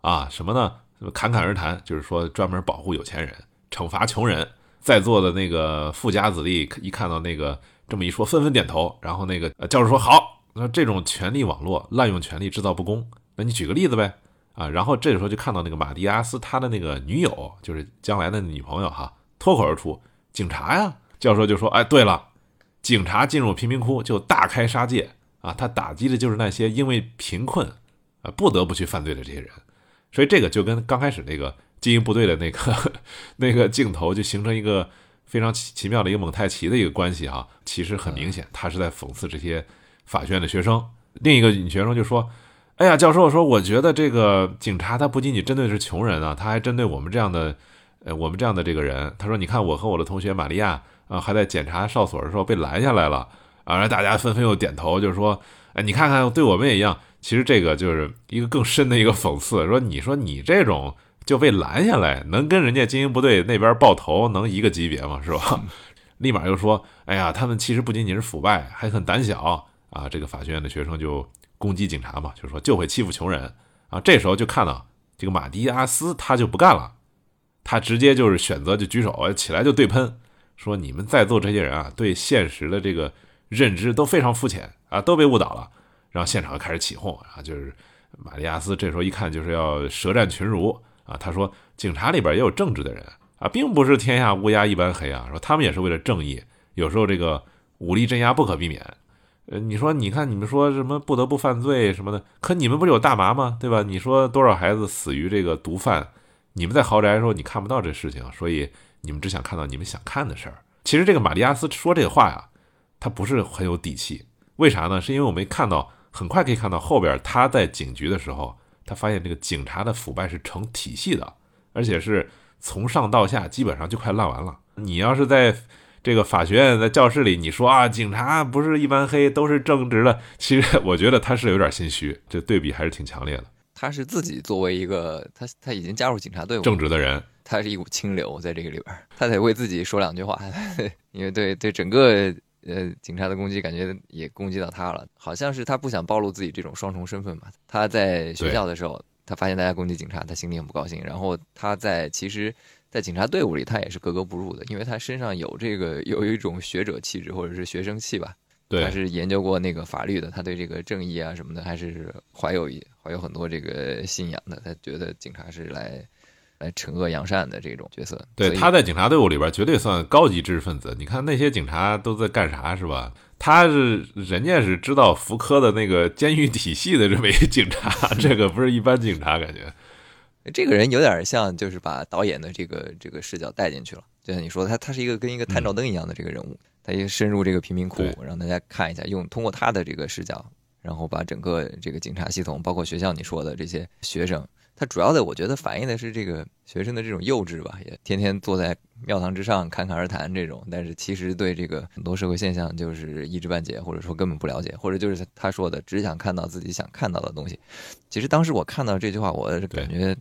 [SPEAKER 2] 啊什么呢？侃侃而谈，就是说专门保护有钱人，惩罚穷人。在座的那个富家子弟一看到那个这么一说，纷纷点头。然后那个教授说：“好，那这种权力网络滥用权力制造不公，那你举个例子呗。”啊，然后这时候就看到那个马蒂亚斯他的那个女友，就是将来的女朋友哈，脱口而出：“警察呀！”教授就说：“哎，对了，警察进入贫民窟就大开杀戒啊，他打击的就是那些因为贫困啊不得不去犯罪的这些人。所以这个就跟刚开始那个。*laughs* ”精英部队的那个那个镜头就形成一个非常奇奇妙的一个蒙太奇的一个关系哈，其实很明显，他是在讽刺这些法学院的学生。另一个女学生就说：“哎呀，教授说，我觉得这个警察他不仅仅针对是穷人啊，他还针对我们这样的我们这样的这个人。他说，你看我和我的同学玛利亚啊，还在检查哨所的时候被拦下来了啊，然后大家纷纷又点头，就是说，哎，你看看对我们也一样，其实这个就是一个更深的一个讽刺，说你说你这种就被拦下来，能跟人家精英部队那边爆头能一个级别吗？是吧？*laughs* 立马又说，哎呀，他们其实不仅仅是腐败，还很胆小啊！这个法学院的学生就攻击警察嘛，就说就会欺负穷人啊。这时候就看到这个马蒂亚斯他就不干了，他直接就是选择就举手起来就对喷，说你们在座这些人啊，对现实的这个认知都非常肤浅啊，都被误导了。然后现场开始起哄啊，就是马利亚斯这时候一看就是要舌战群儒啊，他说警察里边也有正直的人啊，并不是天下乌鸦一般黑啊，说他们也是为了正义，有时候这个武力镇压不可避免。呃，你说你看你们说什么不得不犯罪什么的，可你们不是有大麻吗？对吧？你说多少孩子死于这个毒贩，你们在豪宅的时候你看不到这事情，所以你们只想看到你们想看的事儿。其实这个玛利亚斯说这个话呀，他不是很有底气，为啥呢？是因为我们看到。很快可以看到后边他在警局的时候，他发现这个警察的腐败是成体系的，而且是从上到下基本上就快烂完了。你要是在这个法学院在教室里，你说啊，警察不是一般黑，都是正直的，其实 *laughs* 我觉得他是有点心虚，这对比还是挺强烈的。
[SPEAKER 3] 他是自己作为一个他他已经加入警察队伍
[SPEAKER 2] 正直的人，
[SPEAKER 3] 他是一股清流在这个里边，他得为自己说两句话，*laughs* 因为对对整个。呃，警察的攻击感觉也攻击到他了，好像是他不想暴露自己这种双重身份吧。他在学校的时候，他发现大家攻击警察，他心里很不高兴。然后他在其实，在警察队伍里，他也是格格不入的，因为他身上有这个有一种学者气质或者是学生气吧。
[SPEAKER 2] 对，
[SPEAKER 3] 他是研究过那个法律的，他对这个正义啊什么的还是怀有怀有很多这个信仰的。他觉得警察是来。来惩恶扬善的这种角色，
[SPEAKER 2] 对，他在警察队伍里边绝对算高级知识分子。你看那些警察都在干啥，是吧？他是人家是知道福柯的那个监狱体系的这么一个警察，这个不是一般警察，感觉。*laughs*
[SPEAKER 3] 这个人有点像，就是把导演的这个这个视角带进去了。就像你说，他他是一个跟一个探照灯一样的这个人物，他也深入这个贫民窟，让大家看一下，用通过他的这个视角，然后把整个这个警察系统，包括学校你说的这些学生。他主要的，我觉得反映的是这个学生的这种幼稚吧，也天天坐在庙堂之上侃侃而谈这种，但是其实对这个很多社会现象就是一知半解，或者说根本不了解，或者就是他说的只想看到自己想看到的东西。其实当时我看到这句话，我感觉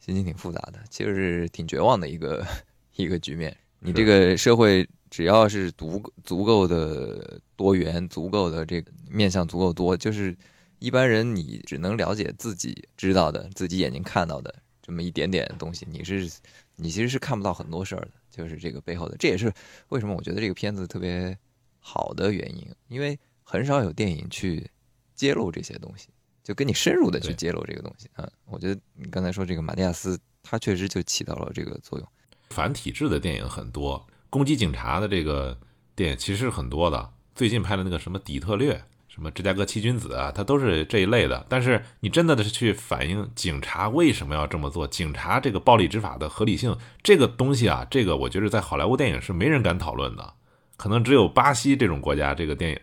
[SPEAKER 3] 心情挺复杂的，其实是挺绝望的一个 *laughs* 一个局面。你这个社会只要是足足够的多元，足够的这个面向足够多，就是。一般人你只能了解自己知道的、自己眼睛看到的这么一点点东西，你是你其实是看不到很多事儿的，就是这个背后的。这也是为什么我觉得这个片子特别好的原因，因为很少有电影去揭露这些东西，就跟你深入的去揭露这个东西啊。我觉得你刚才说这个马蒂亚斯，他确实就起到了这个作用。
[SPEAKER 2] 反体制的电影很多，攻击警察的这个电影其实是很多的。最近拍的那个什么《底特略》。什么芝加哥七君子啊，它都是这一类的。但是你真的是去反映警察为什么要这么做，警察这个暴力执法的合理性，这个东西啊，这个我觉得在好莱坞电影是没人敢讨论的，可能只有巴西这种国家这个电影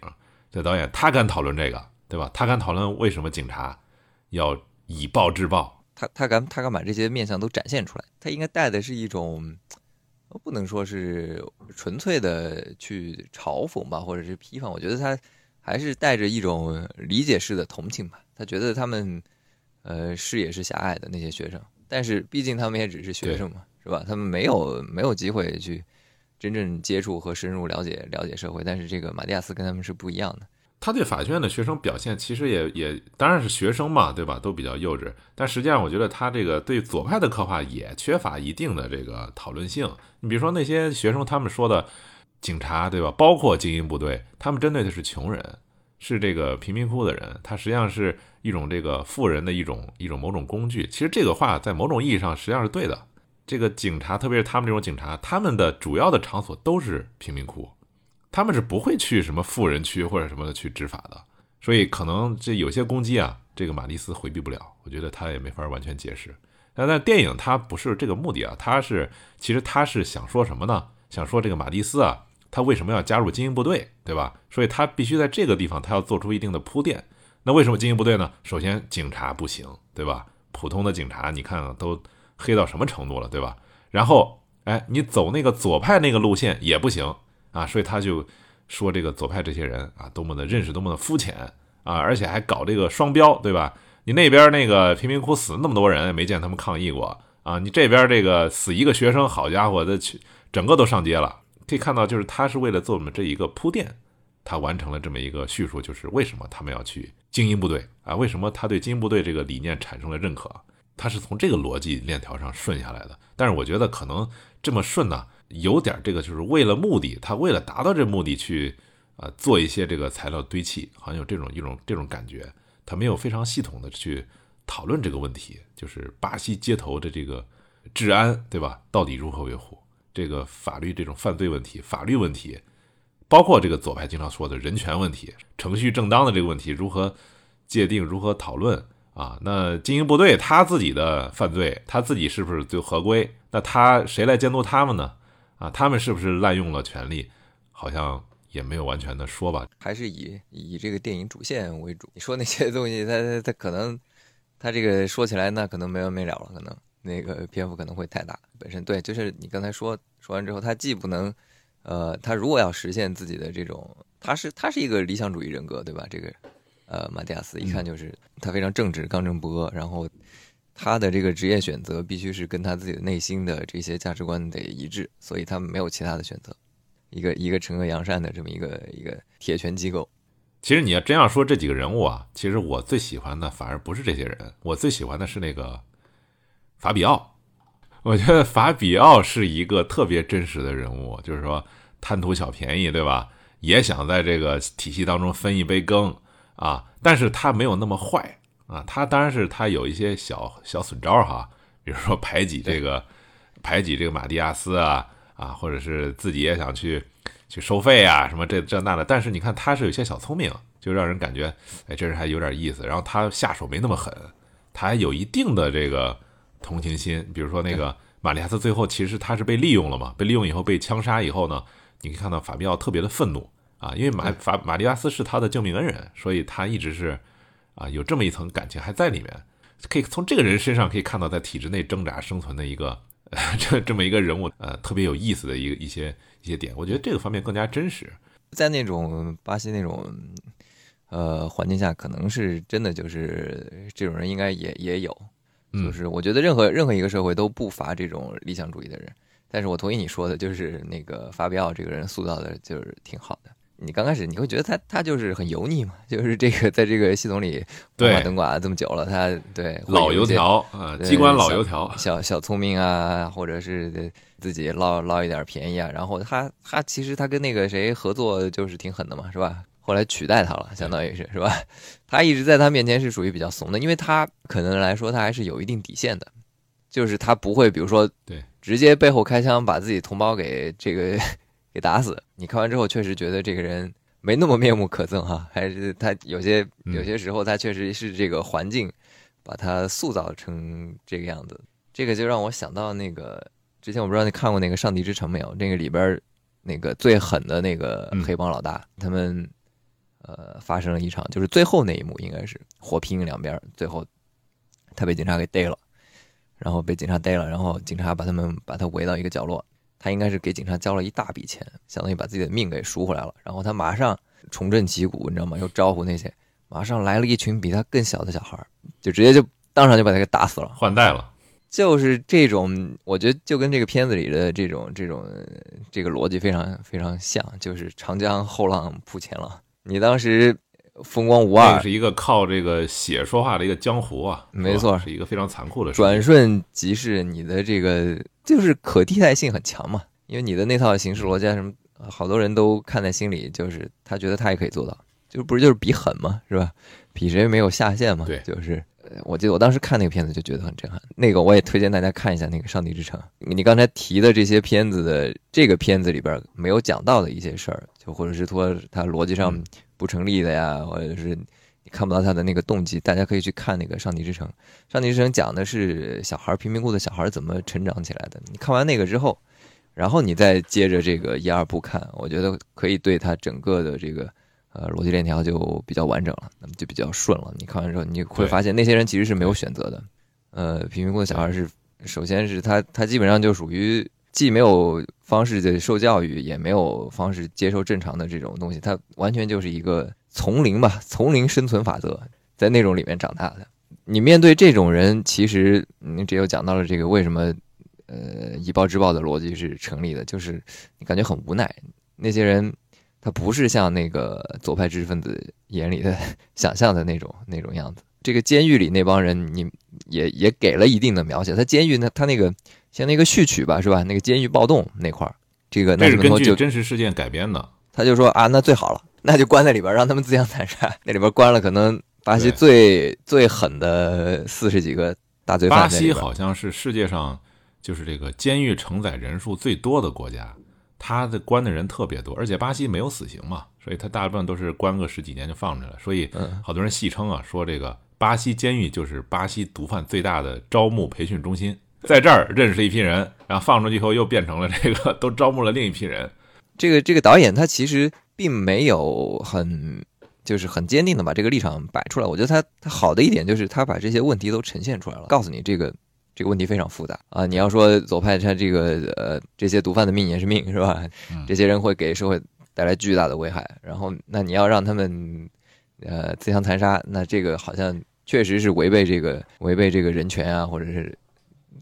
[SPEAKER 2] 的导演他敢讨论这个，对吧？他敢讨论为什么警察要以暴制暴，
[SPEAKER 3] 他他敢他敢把这些面相都展现出来，他应该带的是一种，不能说是纯粹的去嘲讽吧，或者是批判，我觉得他。还是带着一种理解式的同情吧。他觉得他们，呃，视野是狭隘的那些学生，但是毕竟他们也只是学生嘛，是吧？他们没有没有机会去真正接触和深入了解了解社会。但是这个马蒂亚斯跟他们是不一样的。
[SPEAKER 2] 他对法学院的学生表现其实也也当然是学生嘛，对吧？都比较幼稚。但实际上，我觉得他这个对左派的刻画也缺乏一定的这个讨论性。你比如说那些学生他们说的。警察对吧？包括精英部队，他们针对的是穷人，是这个贫民窟的人。他实际上是一种这个富人的一种一种某种工具。其实这个话在某种意义上实际上是对的。这个警察，特别是他们这种警察，他们的主要的场所都是贫民窟，他们是不会去什么富人区或者什么的去执法的。所以可能这有些攻击啊，这个马蒂斯回避不了。我觉得他也没法完全解释。但但电影它不是这个目的啊，他是其实他是想说什么呢？想说这个马蒂斯啊。他为什么要加入精英部队，对吧？所以他必须在这个地方，他要做出一定的铺垫。那为什么精英部队呢？首先，警察不行，对吧？普通的警察，你看都黑到什么程度了，对吧？然后，哎，你走那个左派那个路线也不行啊。所以他就说这个左派这些人啊，多么的认识多么的肤浅啊，而且还搞这个双标，对吧？你那边那个贫民窟死那么多人，没见他们抗议过啊，你这边这个死一个学生，好家伙的，去整个都上街了。可以看到，就是他是为了做我们这一个铺垫，他完成了这么一个叙述，就是为什么他们要去精英部队啊？为什么他对精英部队这个理念产生了认可？他是从这个逻辑链条上顺下来的。但是我觉得可能这么顺呢，有点这个就是为了目的，他为了达到这目的去呃做一些这个材料堆砌，好像有这种一种这种感觉。他没有非常系统的去讨论这个问题，就是巴西街头的这个治安，对吧？到底如何维护？这个法律这种犯罪问题、法律问题，包括这个左派经常说的人权问题、程序正当的这个问题，如何界定、如何讨论啊？那精英部队他自己的犯罪，他自己是不是就合规？那他谁来监督他们呢？啊，他们是不是滥用了权力？好像也没有完全的说吧。
[SPEAKER 3] 还是以以这个电影主线为主。你说那些东西，他他他可能他这个说起来那可能没完没了了，可能。那个篇幅可能会太大，本身对，就是你刚才说说完之后，他既不能，呃，他如果要实现自己的这种，他是他是一个理想主义人格，对吧？这个，呃，马蒂亚斯一看就是他非常正直、刚正不阿，然后他的这个职业选择必须是跟他自己的内心的这些价值观得一致，所以他没有其他的选择，一个一个惩恶扬善的这么一个一个铁拳机构。
[SPEAKER 2] 其实你要真要说这几个人物啊，其实我最喜欢的反而不是这些人，我最喜欢的是那个。法比奥，我觉得法比奥是一个特别真实的人物，就是说贪图小便宜，对吧？也想在这个体系当中分一杯羹啊，但是他没有那么坏啊，他当然是他有一些小小损招哈，比如说排挤这个排挤这个马蒂亚斯啊啊，或者是自己也想去去收费啊什么这这那的，但是你看他是有些小聪明，就让人感觉哎这人还有点意思，然后他下手没那么狠，他还有一定的这个。同情心，比如说那个马蒂亚斯最后其实他是被利用了嘛？被利用以后被枪杀以后呢，你可以看到法比奥特别的愤怒啊，因为马法马蒂亚斯是他的救命恩人，所以他一直是啊有这么一层感情还在里面，可以从这个人身上可以看到在体制内挣扎生存的一个这这么一个人物，呃，特别有意思的一个一些一些点，我觉得这个方面更加真实，
[SPEAKER 3] 在那种巴西那种呃环境下，可能是真的就是这种人应该也也有。就是我觉得任何任何一个社会都不乏这种理想主义的人，但是我同意你说的，就是那个法比奥这个人塑造的就是挺好的。你刚开始你会觉得他他就是很油腻嘛，就是这个在这个系统里
[SPEAKER 2] 对
[SPEAKER 3] 马灯管这么久了，他对
[SPEAKER 2] 老油条啊，机关老油条，
[SPEAKER 3] 小小聪明啊，或者是自己捞捞一点便宜啊，然后他他其实他跟那个谁合作就是挺狠的嘛，是吧？后来取代他了，相当于是是吧？他一直在他面前是属于比较怂的，因为他可能来说他还是有一定底线的，就是他不会比如说
[SPEAKER 2] 对
[SPEAKER 3] 直接背后开枪把自己同胞给这个给打死。你看完之后确实觉得这个人没那么面目可憎哈，还是他有些有些时候他确实是这个环境把他塑造成这个样子。这个就让我想到那个之前我不知道你看过那个《上帝之城》没有？那个里边那个最狠的那个黑帮老大，他们。呃，发生了一场，就是最后那一幕，应该是火拼两边，最后他被警察给逮了，然后被警察逮了，然后警察把他们把他围到一个角落，他应该是给警察交了一大笔钱，相当于把自己的命给赎回来了，然后他马上重振旗鼓，你知道吗？又招呼那些，马上来了一群比他更小的小孩，就直接就当场就把他给打死了，
[SPEAKER 2] 换代了，
[SPEAKER 3] 就是这种，我觉得就跟这个片子里的这种这种这个逻辑非常非常像，就是长江后浪铺前浪。你当时风光无二，
[SPEAKER 2] 是一个靠这个血说话的一个江湖啊，
[SPEAKER 3] 没错，
[SPEAKER 2] 是一个非常残酷的。
[SPEAKER 3] 转瞬即逝，你的这个就是可替代性很强嘛，因为你的那套形式逻辑什么，好多人都看在心里，就是他觉得他也可以做到，就不是就是比狠嘛，是吧？比谁没有下限嘛？
[SPEAKER 2] 对，
[SPEAKER 3] 就是。我记得我当时看那个片子就觉得很震撼，那个我也推荐大家看一下那个《上帝之城》。你刚才提的这些片子的这个片子里边没有讲到的一些事儿，就或者是说它逻辑上不成立的呀，或者是你看不到他的那个动机，大家可以去看那个《上帝之城》。《上帝之城》讲的是小孩贫民窟的小孩怎么成长起来的。你看完那个之后，然后你再接着这个一二部看，我觉得可以对他整个的这个。呃，逻辑链条就比较完整了，那么就比较顺了。你看完之后，你会发现那些人其实是没有选择的。呃，贫民窟的小孩是，首先是他，他基本上就属于既没有方式的受教育，也没有方式接受正常的这种东西，他完全就是一个丛林吧，丛林生存法则，在那种里面长大的。你面对这种人，其实你只有讲到了这个为什么，呃，以暴制暴的逻辑是成立的，就是你感觉很无奈。那些人他不是像那个左派知识分子眼里的 *laughs* 想象的那种那种样子。这个监狱里那帮人，你也也给了一定的描写。他监狱呢，他那个。像那个序曲吧，是吧？那个监狱暴动那块儿，这个那
[SPEAKER 2] 是根据
[SPEAKER 3] 真
[SPEAKER 2] 实事件改编的。
[SPEAKER 3] 他就说啊，那最好了，那就关在里边，让他们自相残杀。那里边关了可能巴西最最狠的四十几个大罪犯。
[SPEAKER 2] 巴西好像是世界上就是这个监狱承载人数最多的国家，他的关的人特别多，而且巴西没有死刑嘛，所以他大部分都是关个十几年就放出来了。所以好多人戏称啊，说这个巴西监狱就是巴西毒贩最大的招募培训中心。在这儿认识了一批人，然后放出去以后又变成了这个，都招募了另一批人。
[SPEAKER 3] 这个这个导演他其实并没有很就是很坚定的把这个立场摆出来。我觉得他他好的一点就是他把这些问题都呈现出来了，告诉你这个这个问题非常复杂啊。你要说左派他这个呃这些毒贩的命也是命是吧？这些人会给社会带来巨大的危害。然后那你要让他们呃自相残杀，那这个好像确实是违背这个违背这个人权啊，或者是。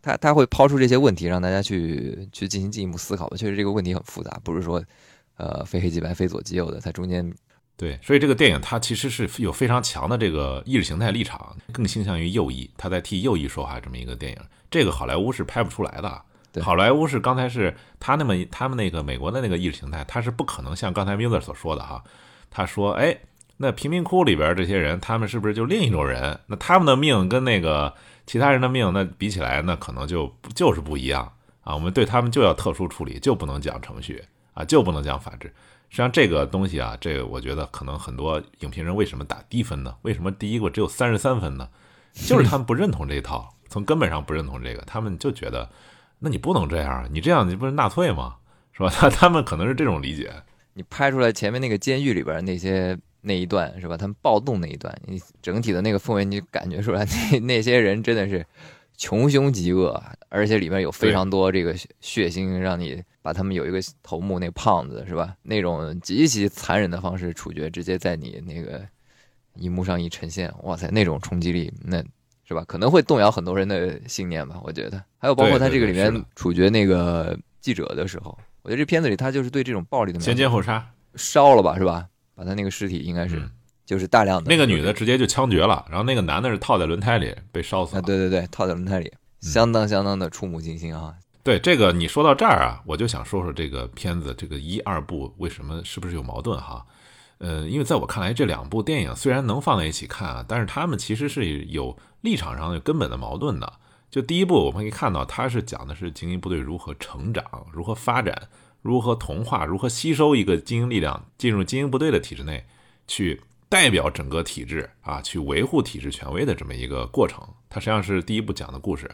[SPEAKER 3] 他他会抛出这些问题，让大家去去进行进一步思考吧。确实这个问题很复杂，不是说，呃，非黑即白，非左即右的。它中间，
[SPEAKER 2] 对，所以这个电影它其实是有非常强的这个意识形态立场，更倾向于右翼，他在替右翼说话这么一个电影。这个好莱坞是拍不出来的。好莱坞是刚才是他那么他们那个美国的那个意识形态，他是不可能像刚才 Miller 所说的哈，他说，哎，那贫民窟里边这些人，他们是不是就另一种人？那他们的命跟那个。其他人的命，那比起来，那可能就就是不一样啊。我们对他们就要特殊处理，就不能讲程序啊，就不能讲法治。实际上，这个东西啊，这个我觉得可能很多影评人为什么打低分呢？为什么第一个只有三十三分呢？*laughs* 就是他们不认同这一套，从根本上不认同这个，他们就觉得，那你不能这样，你这样你不是纳粹吗？是吧？他 *laughs* 他们可能是这种理解。
[SPEAKER 3] 你拍出来前面那个监狱里边那些。那一段是吧？他们暴动那一段，你整体的那个氛围，你感觉出来，*laughs* 那那些人真的是穷凶极恶，而且里面有非常多这个血腥，让你把他们有一个头目那胖子是吧？那种极其残忍的方式处决，直接在你那个荧幕上一呈现，哇塞，那种冲击力，那是吧？可能会动摇很多人的信念吧？我觉得，还有包括他这个里面处决那个记者的时候，我觉得这片子里他就是对这种暴力的
[SPEAKER 2] 前奸后杀，
[SPEAKER 3] 烧了吧，是吧？把他那个尸体应该是，就是大量的
[SPEAKER 2] 那个女的直接就枪决了，然后那个男的是套在轮胎里被烧死了。
[SPEAKER 3] 对对对，套在轮胎里，相当相当的触目惊心啊！
[SPEAKER 2] 对这个你说到这儿啊，我就想说说这个片子这个一二部为什么是不是有矛盾哈？呃，因为在我看来，这两部电影虽然能放在一起看啊，但是他们其实是有立场上有根本的矛盾的。就第一部我们可以看到，它是讲的是精英部队如何成长、如何发展。如何同化？如何吸收一个精英力量进入精英部队的体制内，去代表整个体制啊，去维护体制权威的这么一个过程？它实际上是第一部讲的故事，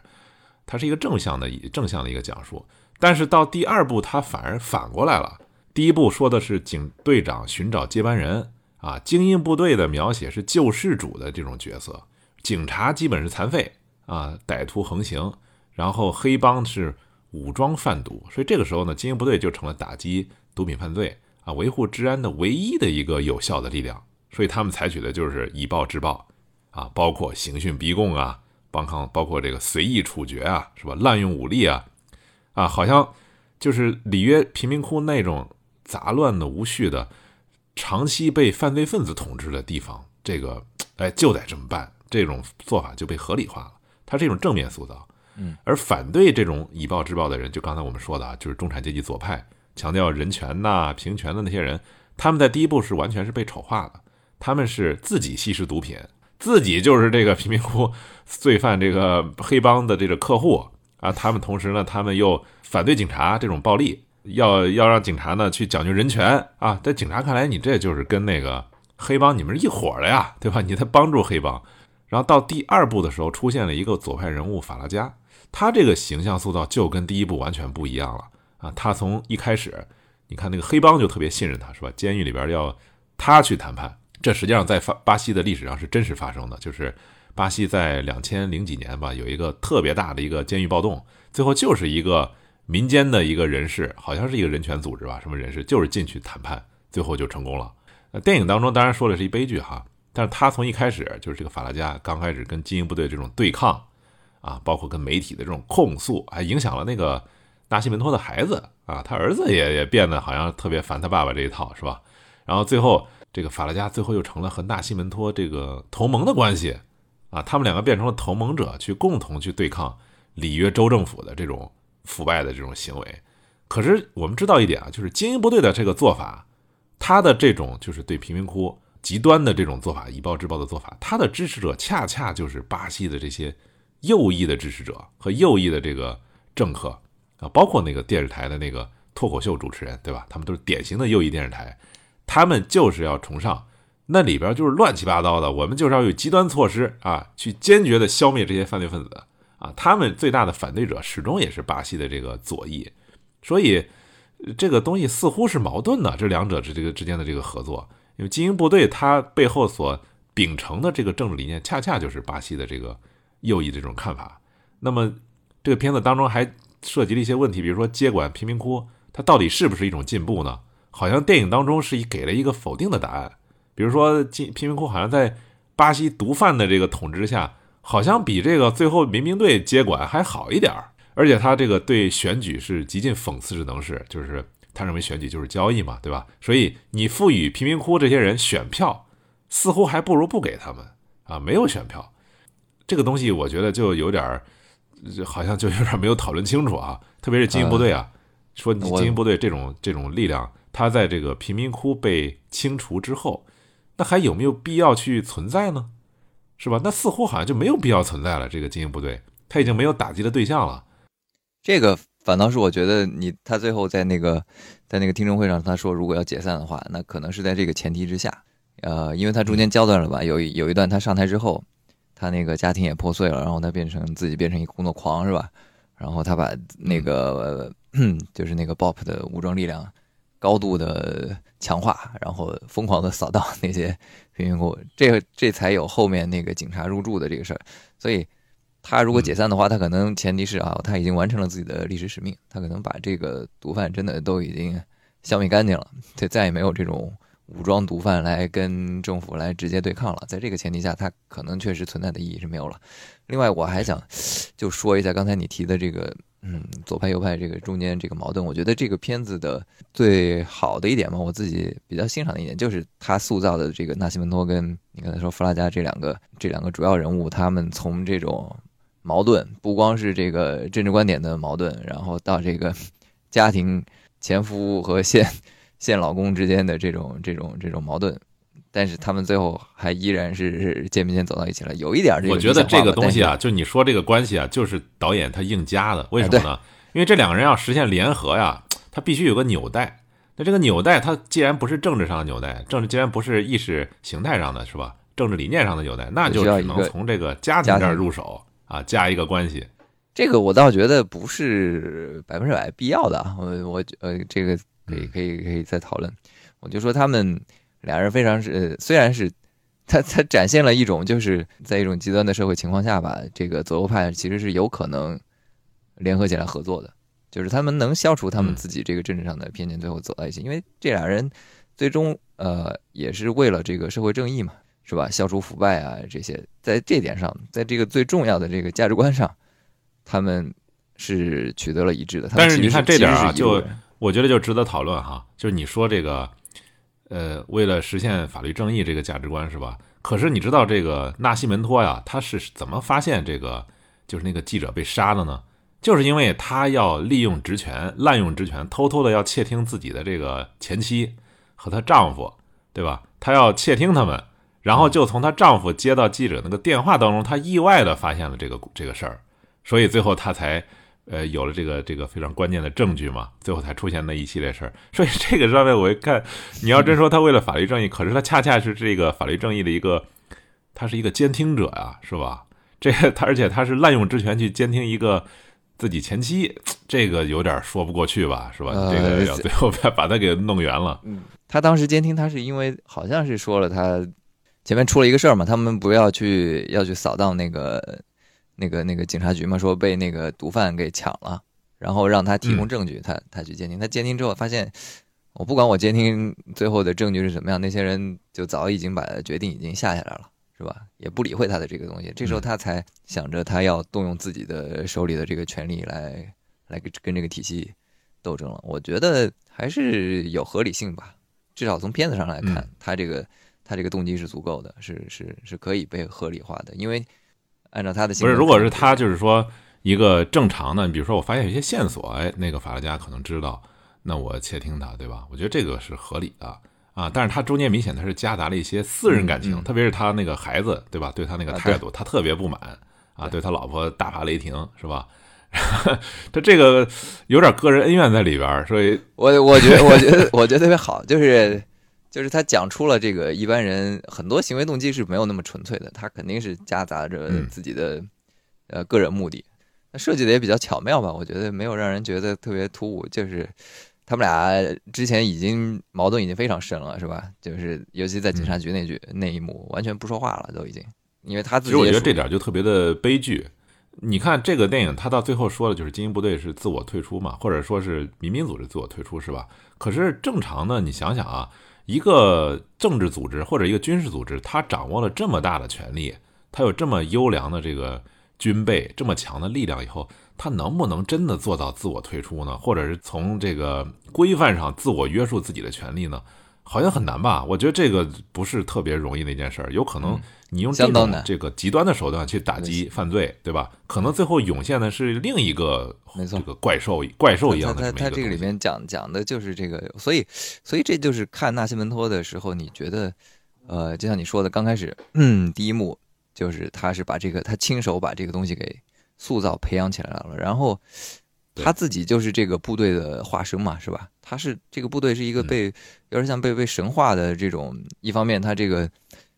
[SPEAKER 2] 它是一个正向的正向的一个讲述。但是到第二部，它反而反过来了。第一部说的是警队长寻找接班人啊，精英部队的描写是救世主的这种角色，警察基本是残废啊，歹徒横行，然后黑帮是。武装贩毒，所以这个时候呢，精英部队就成了打击毒品犯罪啊、维护治安的唯一的一个有效的力量。所以他们采取的就是以暴制暴啊，包括刑讯逼供啊，包括包括这个随意处决啊，是吧？滥用武力啊，啊，好像就是里约贫民窟那种杂乱的、无序的、长期被犯罪分子统治的地方，这个哎就得这么办，这种做法就被合理化了。它是一种正面塑造。而反对这种以暴制暴的人，就刚才我们说的啊，就是中产阶级左派，强调人权呐、平权的那些人，他们在第一步是完全是被丑化的，他们是自己吸食毒品，自己就是这个 *laughs* 贫民窟罪犯、这个黑帮的这个客户啊，他们同时呢，他们又反对警察这种暴力，要要让警察呢去讲究人权啊，在警察看来，你这就是跟那个黑帮你们是一伙的呀，对吧？你在帮助黑帮，然后到第二部的时候，出现了一个左派人物法拉加。他这个形象塑造就跟第一部完全不一样了啊！他从一开始，你看那个黑帮就特别信任他，是吧？监狱里边要他去谈判，这实际上在巴巴西的历史上是真实发生的。就是巴西在两千零几年吧，有一个特别大的一个监狱暴动，最后就是一个民间的一个人士，好像是一个人权组织吧，什么人士，就是进去谈判，最后就成功了。呃，电影当中当然说的是一悲剧哈，但是他从一开始就是这个法拉加刚开始跟精英部队这种对抗啊，包括跟媒体的这种控诉，还影响了那个纳西门托的孩子啊，他儿子也也变得好像特别烦他爸爸这一套是吧？然后最后这个法拉加最后又成了和纳西门托这个同盟的关系啊，他们两个变成了同盟者，去共同去对抗里约州政府的这种腐败的这种行为。可是我们知道一点啊，就是精英部队的这个做法。他的这种就是对贫民窟极端的这种做法，以暴制暴的做法，他的支持者恰恰就是巴西的这些右翼的支持者和右翼的这个政客啊，包括那个电视台的那个脱口秀主持人，对吧？他们都是典型的右翼电视台，他们就是要崇尚那里边就是乱七八糟的，我们就是要有极端措施啊，去坚决的消灭这些犯罪分子啊。他们最大的反对者始终也是巴西的这个左翼，所以。这个东西似乎是矛盾的，这两者之这个之间的这个合作，因为精英部队它背后所秉承的这个政治理念，恰恰就是巴西的这个右翼这种看法。那么这个片子当中还涉及了一些问题，比如说接管贫民窟，它到底是不是一种进步呢？好像电影当中是给了一个否定的答案。比如说，进贫民窟好像在巴西毒贩的这个统治下，好像比这个最后民兵队接管还好一点儿。而且他这个对选举是极尽讽刺之能事，就是他认为选举就是交易嘛，对吧？所以你赋予贫民窟这些人选票，似乎还不如不给他们啊，没有选票，这个东西我觉得就有点儿，好像就有点没有讨论清楚啊。特别是精英部队啊，说精英部队这种这种力量，它在这个贫民窟被清除之后，那还有没有必要去存在呢？是吧？那似乎好像就没有必要存在了。这个精英部队，他已经没有打击的对象了。
[SPEAKER 3] 这个反倒是我觉得你他最后在那个在那个听证会上他说如果要解散的话，那可能是在这个前提之下，呃，因为他中间交代了吧，有有一段他上台之后，他那个家庭也破碎了，然后他变成自己变成一个工作狂是吧？然后他把那个 *clears throat* 就是那个 BOP 的武装力量高度的强化，然后疯狂的扫荡那些贫民窟，这这才有后面那个警察入驻的这个事儿，所以。他如果解散的话，他可能前提是啊，他已经完成了自己的历史使命，他可能把这个毒贩真的都已经消灭干净了，就再也没有这种武装毒贩来跟政府来直接对抗了。在这个前提下，他可能确实存在的意义是没有了。另外，我还想就说一下刚才你提的这个，嗯，左派右派这个中间这个矛盾，我觉得这个片子的最好的一点嘛，我自己比较欣赏的一点就是他塑造的这个纳西门托跟你刚才说弗拉加这两个这两个主要人物，他们从这种矛盾不光是这个政治观点的矛盾，然后到这个家庭前夫和现现老公之间的这种这种这种矛盾，但是他们最后还依然是肩并肩走到一起了。有一点这个，
[SPEAKER 2] 我觉得这个东西啊，就你说这个关系啊，就是导演他硬加的。为什么呢？因为这两个人要实现联合呀，他必须有个纽带。那这个纽带，它既然不是政治上的纽带，政治既然不是意识形态上的是吧？政治理念上的纽带，那就只能从这个家庭这儿入手。啊，加一个关系，
[SPEAKER 3] 这个我倒觉得不是百分之百必要的。我我呃，这个可以可以可以再讨论。我就说他们俩人非常是，虽然是他他展现了一种就是在一种极端的社会情况下吧，这个左右派其实是有可能联合起来合作的，就是他们能消除他们自己这个政治上的偏见，最后走到一起。因为这俩人最终呃也是为了这个社会正义嘛。是吧？消除腐败啊，这些在这点上，在这个最重要的这个价值观上，他们是取得了一致的。
[SPEAKER 2] 但是你看这点啊，就我觉得就值得讨论哈。就是你说这个，呃，为了实现法律正义这个价值观是吧？可是你知道这个纳西门托呀，他是怎么发现这个就是那个记者被杀的呢？就是因为他要利用职权、滥用职权，偷偷的要窃听自己的这个前妻和她丈夫，对吧？他要窃听他们。然后就从她丈夫接到记者那个电话当中，她意外的发现了这个这个事儿，所以最后她才呃有了这个这个非常关键的证据嘛，最后才出现那一系列事儿。所以这个上面我一看，你要真说他为了法律正义，可是他恰恰是这个法律正义的一个，他是一个监听者呀，是吧？这他而且他是滥用职权去监听一个自己前妻，这个有点说不过去吧，是吧？这个要最后把 *laughs* 他给弄圆了。
[SPEAKER 3] 嗯，他当时监听他是因为好像是说了他。前面出了一个事儿嘛，他们不要去要去扫荡那个那个那个警察局嘛，说被那个毒贩给抢了，然后让他提供
[SPEAKER 2] 嗯。
[SPEAKER 3] 证据，他他去监听，他监听之后发现，我不管我监听最后的证据是什么样，那些人就早已经把决定已经下下来了，是吧？也不理会他的这个东西，这时候
[SPEAKER 2] 嗯。
[SPEAKER 3] 他才想着他要动用自己的手里的这个权利来来跟跟这个体系斗争了。我觉得还是有合理性吧，至少从片子上来看，
[SPEAKER 2] 嗯。
[SPEAKER 3] 他这个他这个动机是足够的，是是是可以被合理化的，因为按照他的性
[SPEAKER 2] 不是，如果是他就是说一个正常的，比如说我发现有一些线索，哎，那个法拉加可能知道，那我窃听他，对吧？我觉得这个是合理的啊。但是他中间明显他是夹杂了一些私人感情，
[SPEAKER 3] 嗯嗯
[SPEAKER 2] 特别是他那个孩子，对吧？对他那个
[SPEAKER 3] 啊
[SPEAKER 2] 态度，他特别不满啊，
[SPEAKER 3] 对
[SPEAKER 2] 对他老婆大发雷霆，是吧？*laughs* 他这个有点个人恩怨在里边，所以
[SPEAKER 3] 我我觉得我觉得我觉得特别好，就是就是他讲出了这个一般人很多行为动机是没有那么纯粹的，他肯定是夹杂着
[SPEAKER 2] 嗯
[SPEAKER 3] 自己的、呃个人目的。那设计的也比较巧妙吧，我觉得没有让人觉得特别突兀，就是他们俩之前已经矛盾已经非常深了，是吧？就是尤其在警察局那句、那一幕，完全不说话了，都已经，因为他自己
[SPEAKER 2] 其实我觉得这点就特别的悲剧。你看这个电影，他到最后说的就是精英部队是自我退出嘛，或者说是民兵组织自我退出，是吧？可是正常的，你想想啊，一个政治组织或者一个军事组织，它掌握了这么大的权力，它有这么优良的这个军备，这么强的力量以后，它能不能真的做到自我退出呢？或者是从这个规范上自我约束自己的权利呢？好像很难吧？我觉得这个不是特别容易的一件事儿，有可能你用这种
[SPEAKER 3] 相当
[SPEAKER 2] 这个极端的手段去打击犯罪，对吧？可能最后涌现的是另一个
[SPEAKER 3] 没错
[SPEAKER 2] 这个怪兽怪兽一样的这么一
[SPEAKER 3] 他他这个里面讲讲的就是这个，所以所以这就是看纳西门托的时候，你觉得，呃，就像你说的，刚开始，嗯，第一幕就是他是把这个他亲手把这个东西给塑造培养起来了，然后
[SPEAKER 2] 对
[SPEAKER 3] 他自己就是这个部队的化身嘛，是吧？他是这个部队是一个
[SPEAKER 2] 嗯
[SPEAKER 3] 被有点像被被神化的这种，一方面他这个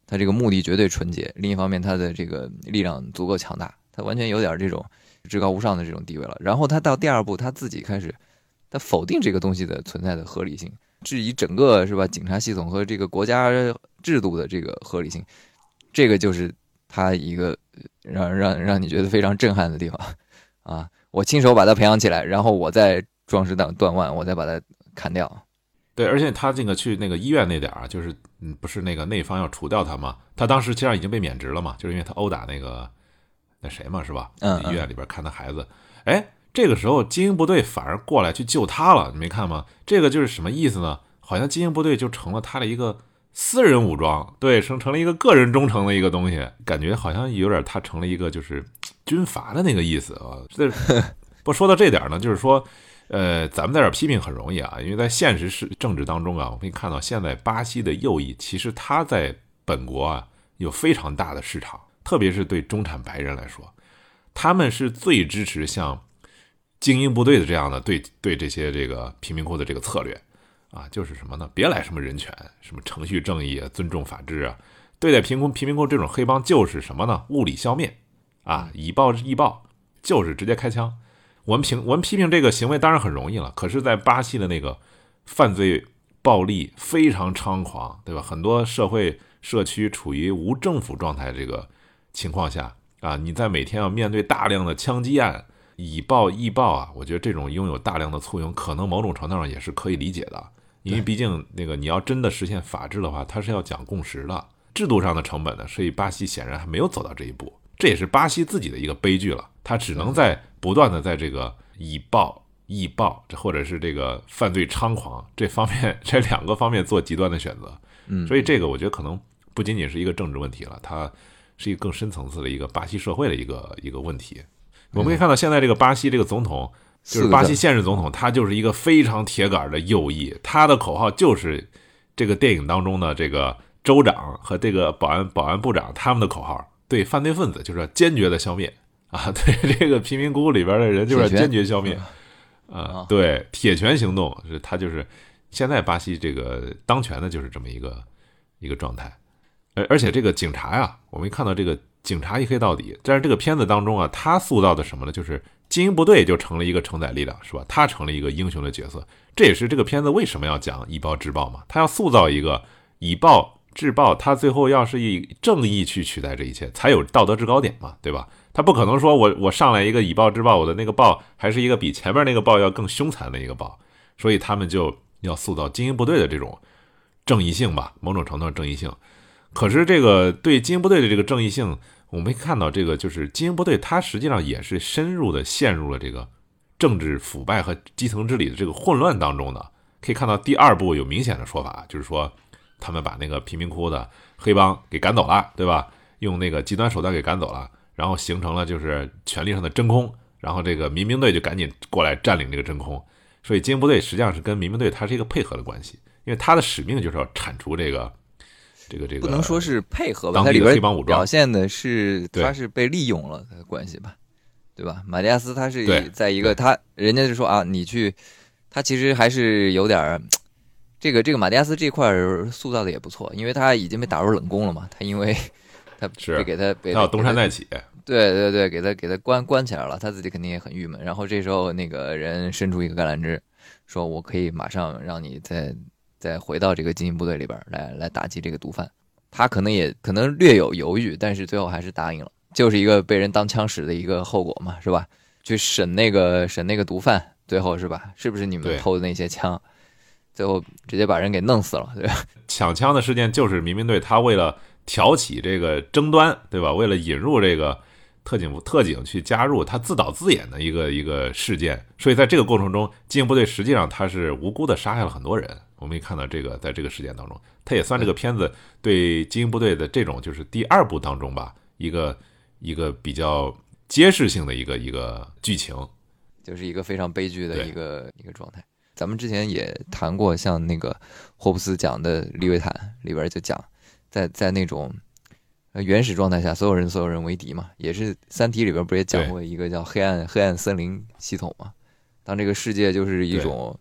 [SPEAKER 3] 他这个目的绝对纯洁，另一方面他的这个力量足够强大，他完全有点这种至高无上的这种地位了。然后他到第二步，他自己开始他否定这个东西的存在的合理性，质疑整个是吧警察系统和这个国家制度的这个合理性，这个就是他一个呃让让让你觉得非常震撼的地方啊！我亲手把它培养起来，然后我再壮士断断腕，我再把它砍掉。
[SPEAKER 2] 对，而且他这个去那个医院那点儿啊，就是嗯，不是那个内方要除掉他吗？他当时其实上已经被免职了嘛，就是因为他殴打那个那谁嘛，是吧？
[SPEAKER 3] 嗯
[SPEAKER 2] 医院里边看他孩子，哎，这个时候精英部队反而过来去救他了，你没看吗？这个就是什么意思呢？好像精英部队就成了他的一个私人武装，对，成成了一个个人忠诚的一个东西，感觉好像有点他成了一个就是军阀的那个意思啊。这不说到这点呢，就是说。呃，咱们在这批评很容易啊，因为在现实是政治当中啊，我们可以看到现在巴西的右翼其实它在本国啊有非常大的市场，特别是对中产白人来说，他们是最支持像精英部队的这样的对对这些这个贫民窟的这个策略啊，就是什么呢？别来什么人权、什么程序正义啊、尊重法治啊，对待贫民贫民窟这种黑帮就是什么呢？物理消灭啊，以暴易暴，就是直接开枪。我们评我们批评这个行为当然很容易了，可是，在巴西的那个犯罪暴力非常猖狂，对吧？很多社会社区处于无政府状态这个情况下啊，你在每天要面对大量的枪击案，以暴易暴啊，我觉得这种拥有大量的簇拥，可能某种程度上也是可以理解的，因为毕竟那个你要真的实现法治的话，它是要讲共识的，制度上的成本呢，所以巴西显然还没有走到这一步。这也是巴西自己的一个悲剧了，他只能在不断的在这个以暴易暴，这或者是这个犯罪猖狂这方面这两个方面做极端的选择。
[SPEAKER 3] 嗯，
[SPEAKER 2] 所以这个我觉得可能不仅仅是一个政治问题了，它是一个更深层次的一个巴西社会的一个一个问题。我们可以看到现在这个巴西这个总统，就是巴西现任总统，他就是一个非常铁杆的右翼，他的口号就是这个电影当中的这个州长和这个保安保安部长他们的口号。对犯罪分子就是要坚决的消灭啊！对这个贫民窟里边的人就是要坚决消灭啊
[SPEAKER 3] 啊！
[SPEAKER 2] 对铁拳行动是他就是现在巴西这个当权的就是这么一个一个状态，而而且这个警察呀，我们一看到这个警察一黑到底，但是这个片子当中啊，他塑造的什么呢？就是精英部队就成了一个承载力量，是吧？他成了一个英雄的角色，这也是这个片子为什么要讲以暴制暴嘛？他要塑造一个以暴。制暴，他最后要是以正义去取代这一切，才有道德制高点嘛，对吧？他不可能说我我上来一个以暴制暴，我的那个暴还是一个比前面那个暴要更凶残的一个暴，所以他们就要塑造精英部队的这种正义性吧，某种程度上正义性。可是这个对精英部队的这个正义性，我们看到这个就是精英部队，它实际上也是深入的陷入了这个政治腐败和基层治理的这个混乱当中的。可以看到第二部有明显的说法，就是说他们把那个贫民窟的黑帮给赶走了，对吧？用那个极端手段给赶走了。然后形成了就是权力上的真空，然后这个民兵队就赶紧过来占领这个真空，所以精英部队实际上是跟民兵队它是一个配合的关系，因为它的使命就是要铲除这个这个这个
[SPEAKER 3] 不能说是配合吧，它里边
[SPEAKER 2] 黑帮武装
[SPEAKER 3] 表现的是
[SPEAKER 2] 对
[SPEAKER 3] 他是被利用了的关系吧，对吧？马蒂亚斯他是
[SPEAKER 2] 对
[SPEAKER 3] 在一个他人家就说啊，你去，他其实还是有点儿。这个这个马蒂亚斯这块儿塑造的也不错，因为他已经被打入冷宫了嘛。他因为他
[SPEAKER 2] 是
[SPEAKER 3] 给他被
[SPEAKER 2] 他要东山再起，
[SPEAKER 3] 对对对，给他给他关关起来了，他自己肯定也很郁闷。然后这时候那个人伸出一个橄榄枝，说我可以马上让你再再回到这个精英部队里边来来打击这个毒贩。他可能也可能略有犹豫，但是最后还是答应了，就是一个被人当枪使的一个后果嘛，是吧？去审那个审那个毒贩，最后是吧？是不是你们偷的那些枪？最后直接把人给弄死了，对吧？*laughs*
[SPEAKER 2] 抢枪的事件就是民兵队他为了挑起这个争端，对吧？为了引入这个特警部特警去加入，他自导自演的一个一个事件。所以在这个过程中，精英部队实际上他是无辜的杀害了很多人。我们也看到这个，在这个事件当中，他也算这个片子对精英部队的这种就是第二部当中吧，一个一个比较揭示性的一个一个剧情。
[SPEAKER 3] 就是一个非常悲剧的一个一个状态。咱们之前也谈过，像那个霍布斯讲的《利维坦》里边就讲，在在那种呃原始状态下，所有人所有人为敌嘛，也是《三体》里边不也讲过一个叫黑暗黑暗森林系统嘛？当这个世界就是一种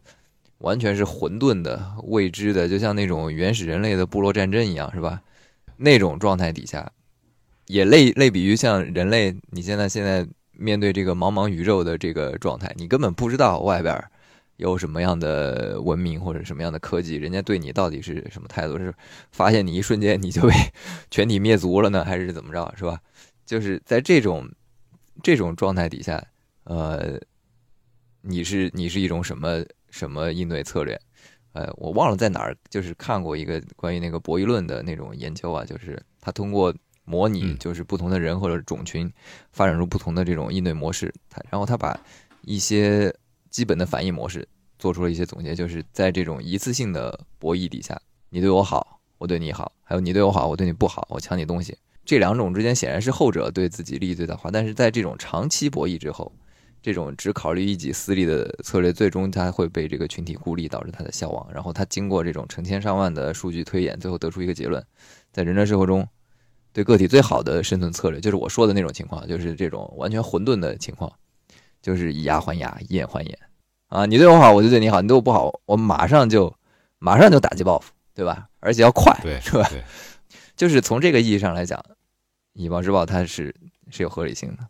[SPEAKER 3] 完全是混沌的、未知的，就像那种原始人类的部落战争一样，是吧？那种状态底下，也类类比于像人类，你现在现在面对这个茫茫宇宙的这个状态，你根本不知道外边儿有什么样的文明或者什么样的科技，人家对你到底是什么态度？是发现你一瞬间你就被 *laughs* 全体灭族了呢，还是怎么着？是吧？就是在这种这种状态底下，呃，你是你是一种什么什么应对策略？呃，我忘了在哪儿，就是看过一个关于那个博弈论的那种研究啊，就是他通过模拟，
[SPEAKER 2] 嗯
[SPEAKER 3] 就是不同的人或者种群发展出不同的这种应对模式，他然后他把一些基本的反应模式做出了一些总结，就是在这种一次性的博弈底下，你对我好，我对你好，还有你对我好，我对你不好，我抢你东西，这两种之间显然是后者对自己利益最大化，但是在这种长期博弈之后。这种只考虑一己私利的策略，最终它会被这个群体孤立，导致它的消亡。然后它经过这种成千上万的数据推演，最后得出一个结论：在人类社会中，对个体最好的生存策略，就是我说的那种情况，就是这种完全混沌的情况，就是以牙还牙，以眼还眼。啊，你对我好，我就对你好；你对我不好，我马上就马上就打击报复，对吧？而且要快，
[SPEAKER 2] 对，
[SPEAKER 3] 是吧？
[SPEAKER 2] 对，*laughs*
[SPEAKER 3] 就是从这个意义上来讲，以暴制暴它是是有合理性的。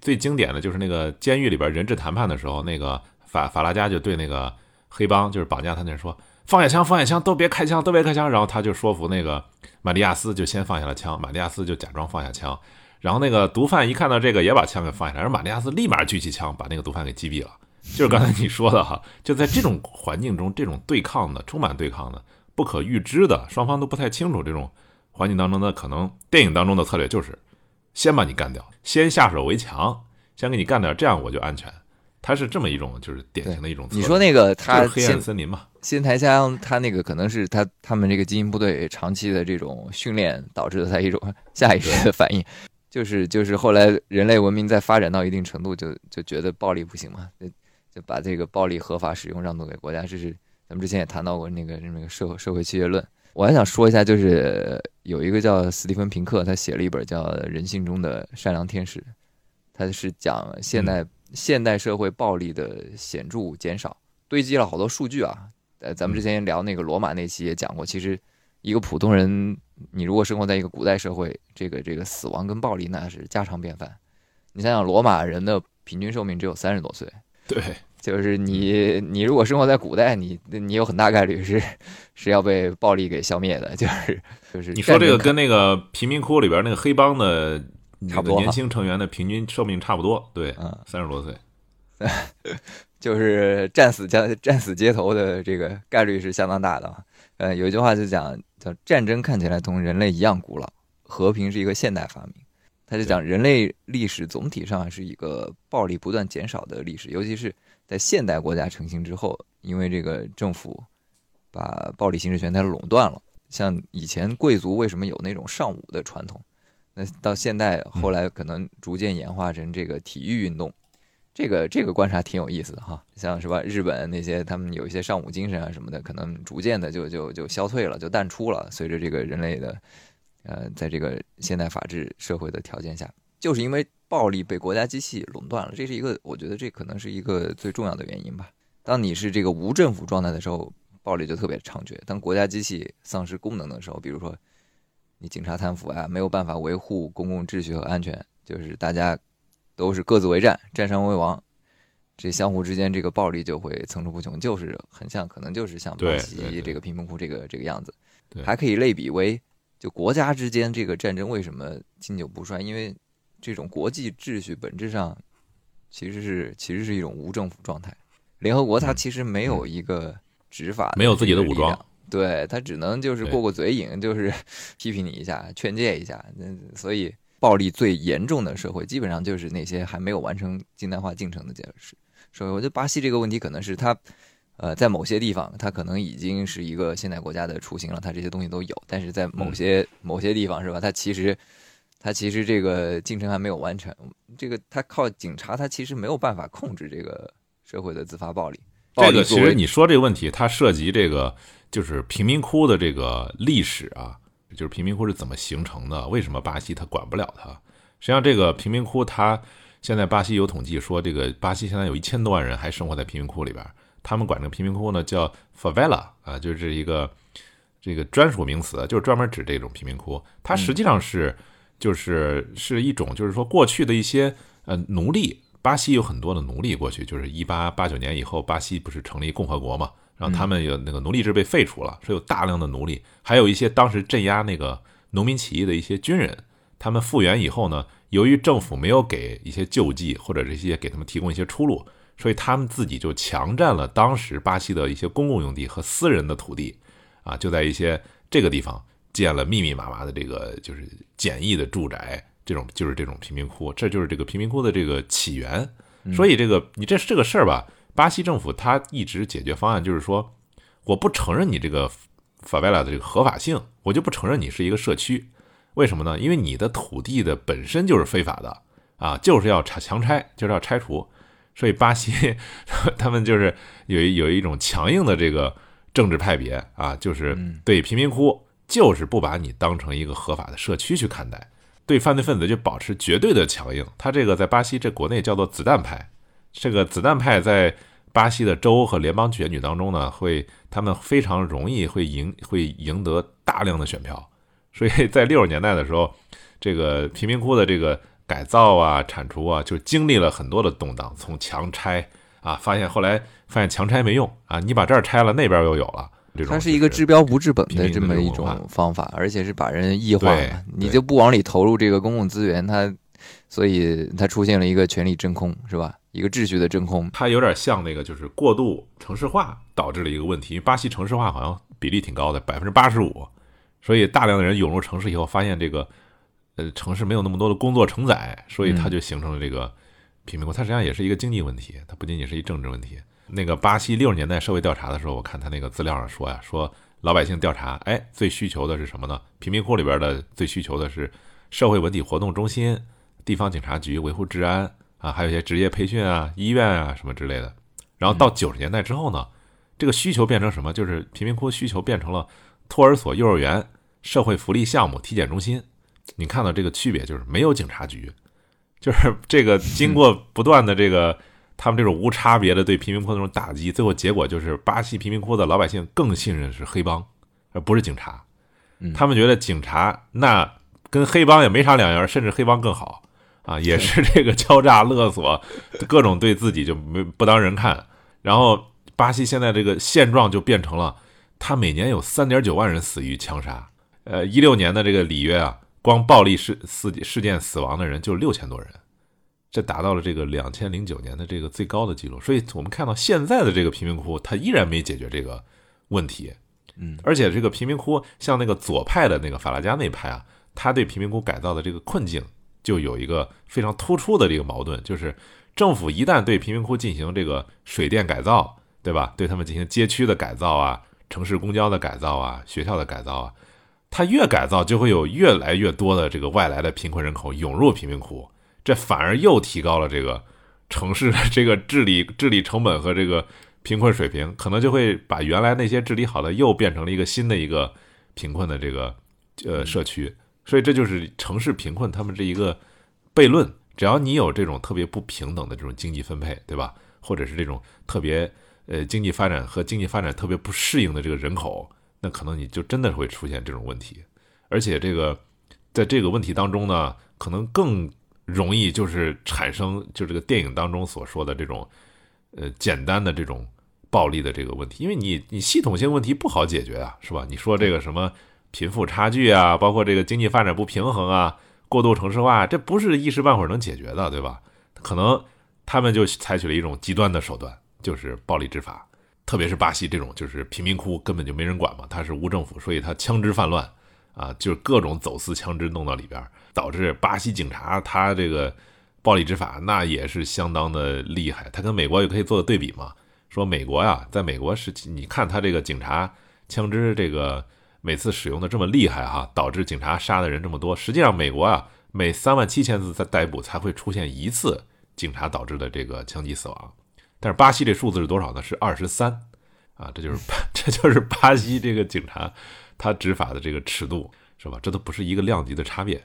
[SPEAKER 2] 最经典的就是那个监狱里边人质谈判的时候，那个法法拉加就对那个黑帮就是绑架他那人说放下枪，放下枪，都别开枪，都别开枪。然后他就说服那个马蒂亚斯就先放下了枪，马蒂亚斯就假装放下枪。然后那个毒贩一看到这个也把枪给放下来，然后马蒂亚斯立马举起枪把那个毒贩给击毙了。就是刚才你说的哈，就在这种环境中，这种对抗的充满对抗的、不可预知的，双方都不太清楚这种环境当中的可能，电影当中的策略就是先把你干掉，先下手为强，先给你干掉，这样我就安全。它是这么一种，就是典型的一种策略。
[SPEAKER 3] 你说那个他
[SPEAKER 2] 黑暗森林嘛？
[SPEAKER 3] 新台枪，他那个可能是他他们这个精英部队长期的这种训练导致的他一种 *laughs* 下意识的反应，就是就是后来人类文明在发展到一定程度就，就觉得暴力不行嘛，就就把这个暴力合法使用让渡给国家，这是咱们之前也谈到过那个那个社会社会契约论。我还想说一下，就是有一个叫斯蒂芬平克，他写了一本叫《人性中的善良天使》，他是讲现代、现代社会暴力的显著减少。堆积了好多数据啊。呃，咱们之前聊那个罗马那期也讲过，其实一个普通人，你如果生活在一个古代社会，这个这个死亡跟暴力那是家常便饭。你想想，罗马人的平均寿命只有三十多岁，
[SPEAKER 2] 对，*laughs*
[SPEAKER 3] 就是你你如果生活在古代，你你有很大概率是是要被暴力给消灭的，就是就是
[SPEAKER 2] 你说这个跟那个贫民窟里边那个黑帮的
[SPEAKER 3] 差不多
[SPEAKER 2] 年轻成员的平均寿命差不多，对，
[SPEAKER 3] 嗯
[SPEAKER 2] 三十多岁。*laughs*
[SPEAKER 3] 就是战死街 *laughs* 战死街头的这个概率是相当大的啊。呃，有一句话就讲叫战争看起来同人类一样古老，和平是一个现代发明。他就讲人类历史总体上是一个暴力不断减少的历史，尤其是在现代国家成型之后，因为这个政府把暴力行使权它垄断了。像以前贵族为什么有那种尚武的传统？那到现代后来可能逐渐演化成这个体育运动。这个这个观察挺有意思的哈，像是吧，日本那些他们有一些尚武精神啊什么的，可能逐渐的就就就消退了，就淡出了。随着这个人类的，呃，在这个现代法治社会的条件下，就是因为暴力被国家机器垄断了，这是一个，我觉得这可能是一个最重要的原因吧。当你是这个无政府状态的时候，暴力就特别猖獗；当国家机器丧失功能的时候，比如说你警察贪腐啊，没有办法维护公共秩序和安全，就是大家。都是各自为战，占山为王，这相互之间这个暴力就会层出不穷，就是很像，可能就是像巴西这个贫民窟这个这个样子，还可以类比为就国家之间这个战争为什么经久不衰？因为这种国际秩序本质上其实是其实是一种无政府状态，联合国它
[SPEAKER 2] 嗯
[SPEAKER 3] 其实没有一个执法，
[SPEAKER 2] 没有自己的武装。
[SPEAKER 3] 对他只能就是过过嘴瘾，就是 *laughs* 批评你一下，劝诫一下。那所以暴力最严重的社会，基本上就是那些还没有完成近代化进程的这社社会。我觉得巴西这个问题可能是它，呃，在某些地方它可能已经是一个现代国家的雏形了，它这些东西都有。但是在某些、某些地方是吧？它其实它其实这个进程还没有完成。这个它靠警察，它其实没有办法控制这个社会的自发暴力。暴
[SPEAKER 2] 这个其实你说这个问题，它涉及这个就是贫民窟的这个历史啊，就是贫民窟是怎么形成的？为什么巴西它管不了它？实际上，这个贫民窟它现在巴西有统计说，这个巴西现在有一千多万人还生活在贫民窟里边，他们管这个贫民窟呢叫 favela 啊，就是一个这个专属名词，就是专门指这种贫民窟。它实际上是就是是一种就是说过去的一些呃奴隶。巴西有很多的奴隶，过去就是一八八九年以后，巴西不是成立共和国嘛？然后他们有那个奴隶制被废除了，所以有大量的奴隶，还有一些当时镇压那个农民起义的一些军人，他们复员以后呢，由于政府没有给一些救济或者这些给他们提供一些出路，所以他们自己就强占了当时巴西的一些公共用地和私人的土地，啊，就在一些这个地方建了密密麻麻的这个就是简易的住宅。这种就是这种贫民窟，这就是这个贫民窟的这个起源。所以这个你这这个事儿吧，巴西政府他一直解决方案就是说，我不承认你这个法维拉的这个合法性，我就不承认你是一个社区。为什么呢？因为你的土地的本身就是非法的啊，就是要拆强拆，就是要拆除。所以巴西 *laughs* 他们就是有一有一种强硬的这个政治派别啊，就是对贫民窟就是不把你当成一个合法的社区去看待。对犯罪分子就保持绝对的强硬，他这个在巴西这国内叫做子弹派，这个子弹派在巴西的州和联邦选举当中呢，会他们非常容易会赢会赢得大量的选票，所以在六十年代的时候，这个贫民窟的这个改造啊、铲除啊，就经历了很多的动荡，从强拆啊，发现后来发现强拆没用啊，你把这儿拆了，那边又有了。
[SPEAKER 3] 它是一个治标不治本的这么一种方法，而且是把人异化。你就不往里投入这个公共资源，它所以它出现了一个权力真空，是吧？一个秩序的真空。
[SPEAKER 2] 它有点像那个，就是过度城市化导致了一个问题。因为巴西城市化好像比例挺高的，百分之八十五，所以大量的人涌入城市以后，发现这个呃城市没有那么多的工作承载，所以它就形成了这个贫民窟。它实际上也是一个经济问题，它不仅仅是一政治问题。那个巴西六十年代社会调查的时候，我看他那个资料上说呀，说老百姓调查，哎，最需求的是什么呢？贫民窟里边的最需求的是社会文体活动中心、地方警察局维护治安啊，还有一些职业培训啊、医院啊什么之类的。然后到九十年代之后呢，这个需求变成什么？就是贫民窟需求变成了托儿所、幼儿园、社会福利项目、体检中心。你看到这个区别，就是没有警察局，就是这个经过不断的这个。他们这种无差别的对贫民窟那种打击，最后结果就是巴西贫民窟的老百姓更信任是黑帮，而不是警察。他们觉得警察那跟黑帮也没啥两样，甚至黑帮更好啊，也是这个敲诈勒索，各种对自己就没不当人看。然后巴西现在这个现状就变成了，他每年有三点九万人死于枪杀。呃，一六年的这个里约啊，光暴力事事事件死亡的人就六千多人，这达到了这个两千零九年的这个最高的记录。所以我们看到现在的这个贫民窟，它依然没解决这个问题。
[SPEAKER 3] 嗯，
[SPEAKER 2] 而且这个贫民窟，像那个左派的那个法拉加那派啊，他对贫民窟改造的这个困境，就有一个非常突出的这个矛盾，就是政府一旦对贫民窟进行这个水电改造，对吧？对他们进行街区的改造啊，城市公交的改造啊，学校的改造啊，它越改造，就会有越来越多的这个外来的贫困人口涌入贫民窟，这反而又提高了这个城市的这个治理治理成本和这个。贫困水平可能就会把原来那些治理好的又变成了一个新的一个贫困的这个呃社区，所以这就是城市贫困他们这一个悖论。只要你有这种特别不平等的这种经济分配，对吧？或者是这种特别呃经济发展和经济发展特别不适应的这个人口，那可能你就真的会出现这种问题。而且这个在这个问题当中呢，可能更容易就是产生就这个电影当中所说的这种呃简单的这种。暴力的这个问题，因为你你系统性问题不好解决啊，是吧？你说这个什么贫富差距啊，包括这个经济发展不平衡啊，过度城市化，这不是一时半会儿能解决的，对吧？可能他们就采取了一种极端的手段，就是暴力执法，特别是巴西这种，就是贫民窟根本就没人管嘛，他是无政府，所以他枪支泛滥啊，就是各种走私枪支弄到里边，导致巴西警察他这个暴力执法那也是相当的厉害，他跟美国也可以做个对比嘛。说美国呀，在美国是，你看他这个警察枪支这个每次使用的这么厉害哈，导致警察杀的人这么多。实际上，美国啊，每三万七千次在逮捕才会出现一次警察导致的这个枪击死亡。但是巴西这数字是多少呢？是二十三啊，这就是 *laughs* 这就是巴西这个警察他执法的这个尺度是吧？这都不是一个量级的差别。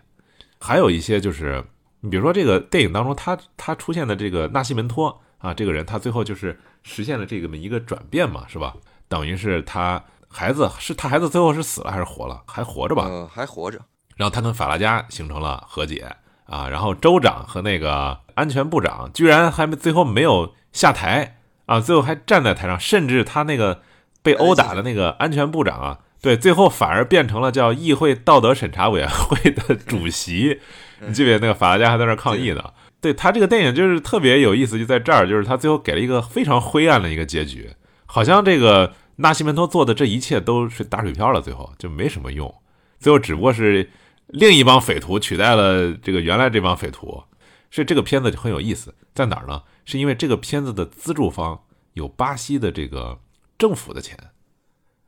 [SPEAKER 2] 还有一些就是，你比如说这个电影当中他他出现的这个纳西门托。啊，这个人他最后就是实现了这个么一个转变嘛，是吧？等于是他孩子是他孩子最后是死了还是活了？还活着吧？
[SPEAKER 3] 嗯，还活着。
[SPEAKER 2] 然后他跟法拉加形成了和解啊，然后州长和那个安全部长居然还没最后没有下台啊，最后还站在台上，甚至他那个被殴打的那个安全部长啊，对，最后反而变成了叫议会道德审查委员会的主席。你记不记得那个法拉加还在那抗议呢？对他这个电影就是特别有意思，就在这儿，就是他最后给了一个非常灰暗的一个结局，好像这个纳西门托做的这一切都是打水漂了，最后就没什么用，最后只不过是另一帮匪徒取代了这个原来这帮匪徒，所以这个片子就很有意思，在哪儿呢？是因为这个片子的资助方有巴西的这个政府的钱，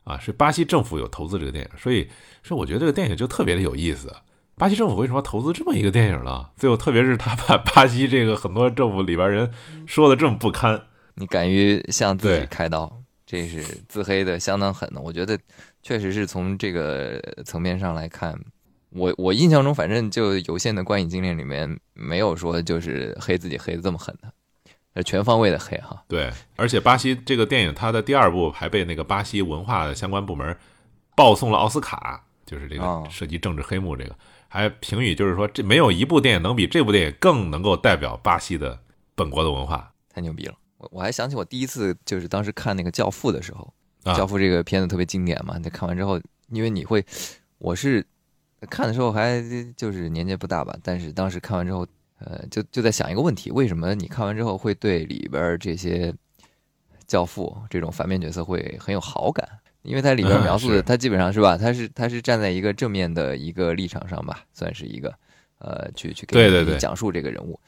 [SPEAKER 2] 啊，是巴西政府有投资这个电影，所以说我觉得这个电影就特别的有意思。巴西政府为什么投资这么一个电影呢？最后，特别是他把巴西这个很多政府里边人说的这么不堪，
[SPEAKER 3] 你敢于向自己开刀，这是自黑的相当狠的。我觉得确实是从这个层面上来看，我我印象中反正就有限的观影经验里面没有说就是黑自己黑的这么狠的，呃，全方位的黑哈。
[SPEAKER 2] 对，而且巴西这个电影它的第二部还被那个巴西文化的相关部门报送了奥斯卡，就是这个涉及政治黑幕这个。还评语就是说，这没有一部电影能比这部电影更能够代表巴西的本国的文化，
[SPEAKER 3] 太牛逼了！我我还想起我第一次就是当时看那个《教父》的时候，《教父》这个片子特别经典嘛。你看完之后，因为你会，我是看的时候还就是年纪不大吧，但是当时看完之后，呃，就就在想一个问题：为什么你看完之后会对里边这些教父这种反面角色会很有好感？因为它里边描述的，它基本上是吧，它是它是站在一个正面的一个立场上吧，算是一个，呃，去去给你讲述这个人物。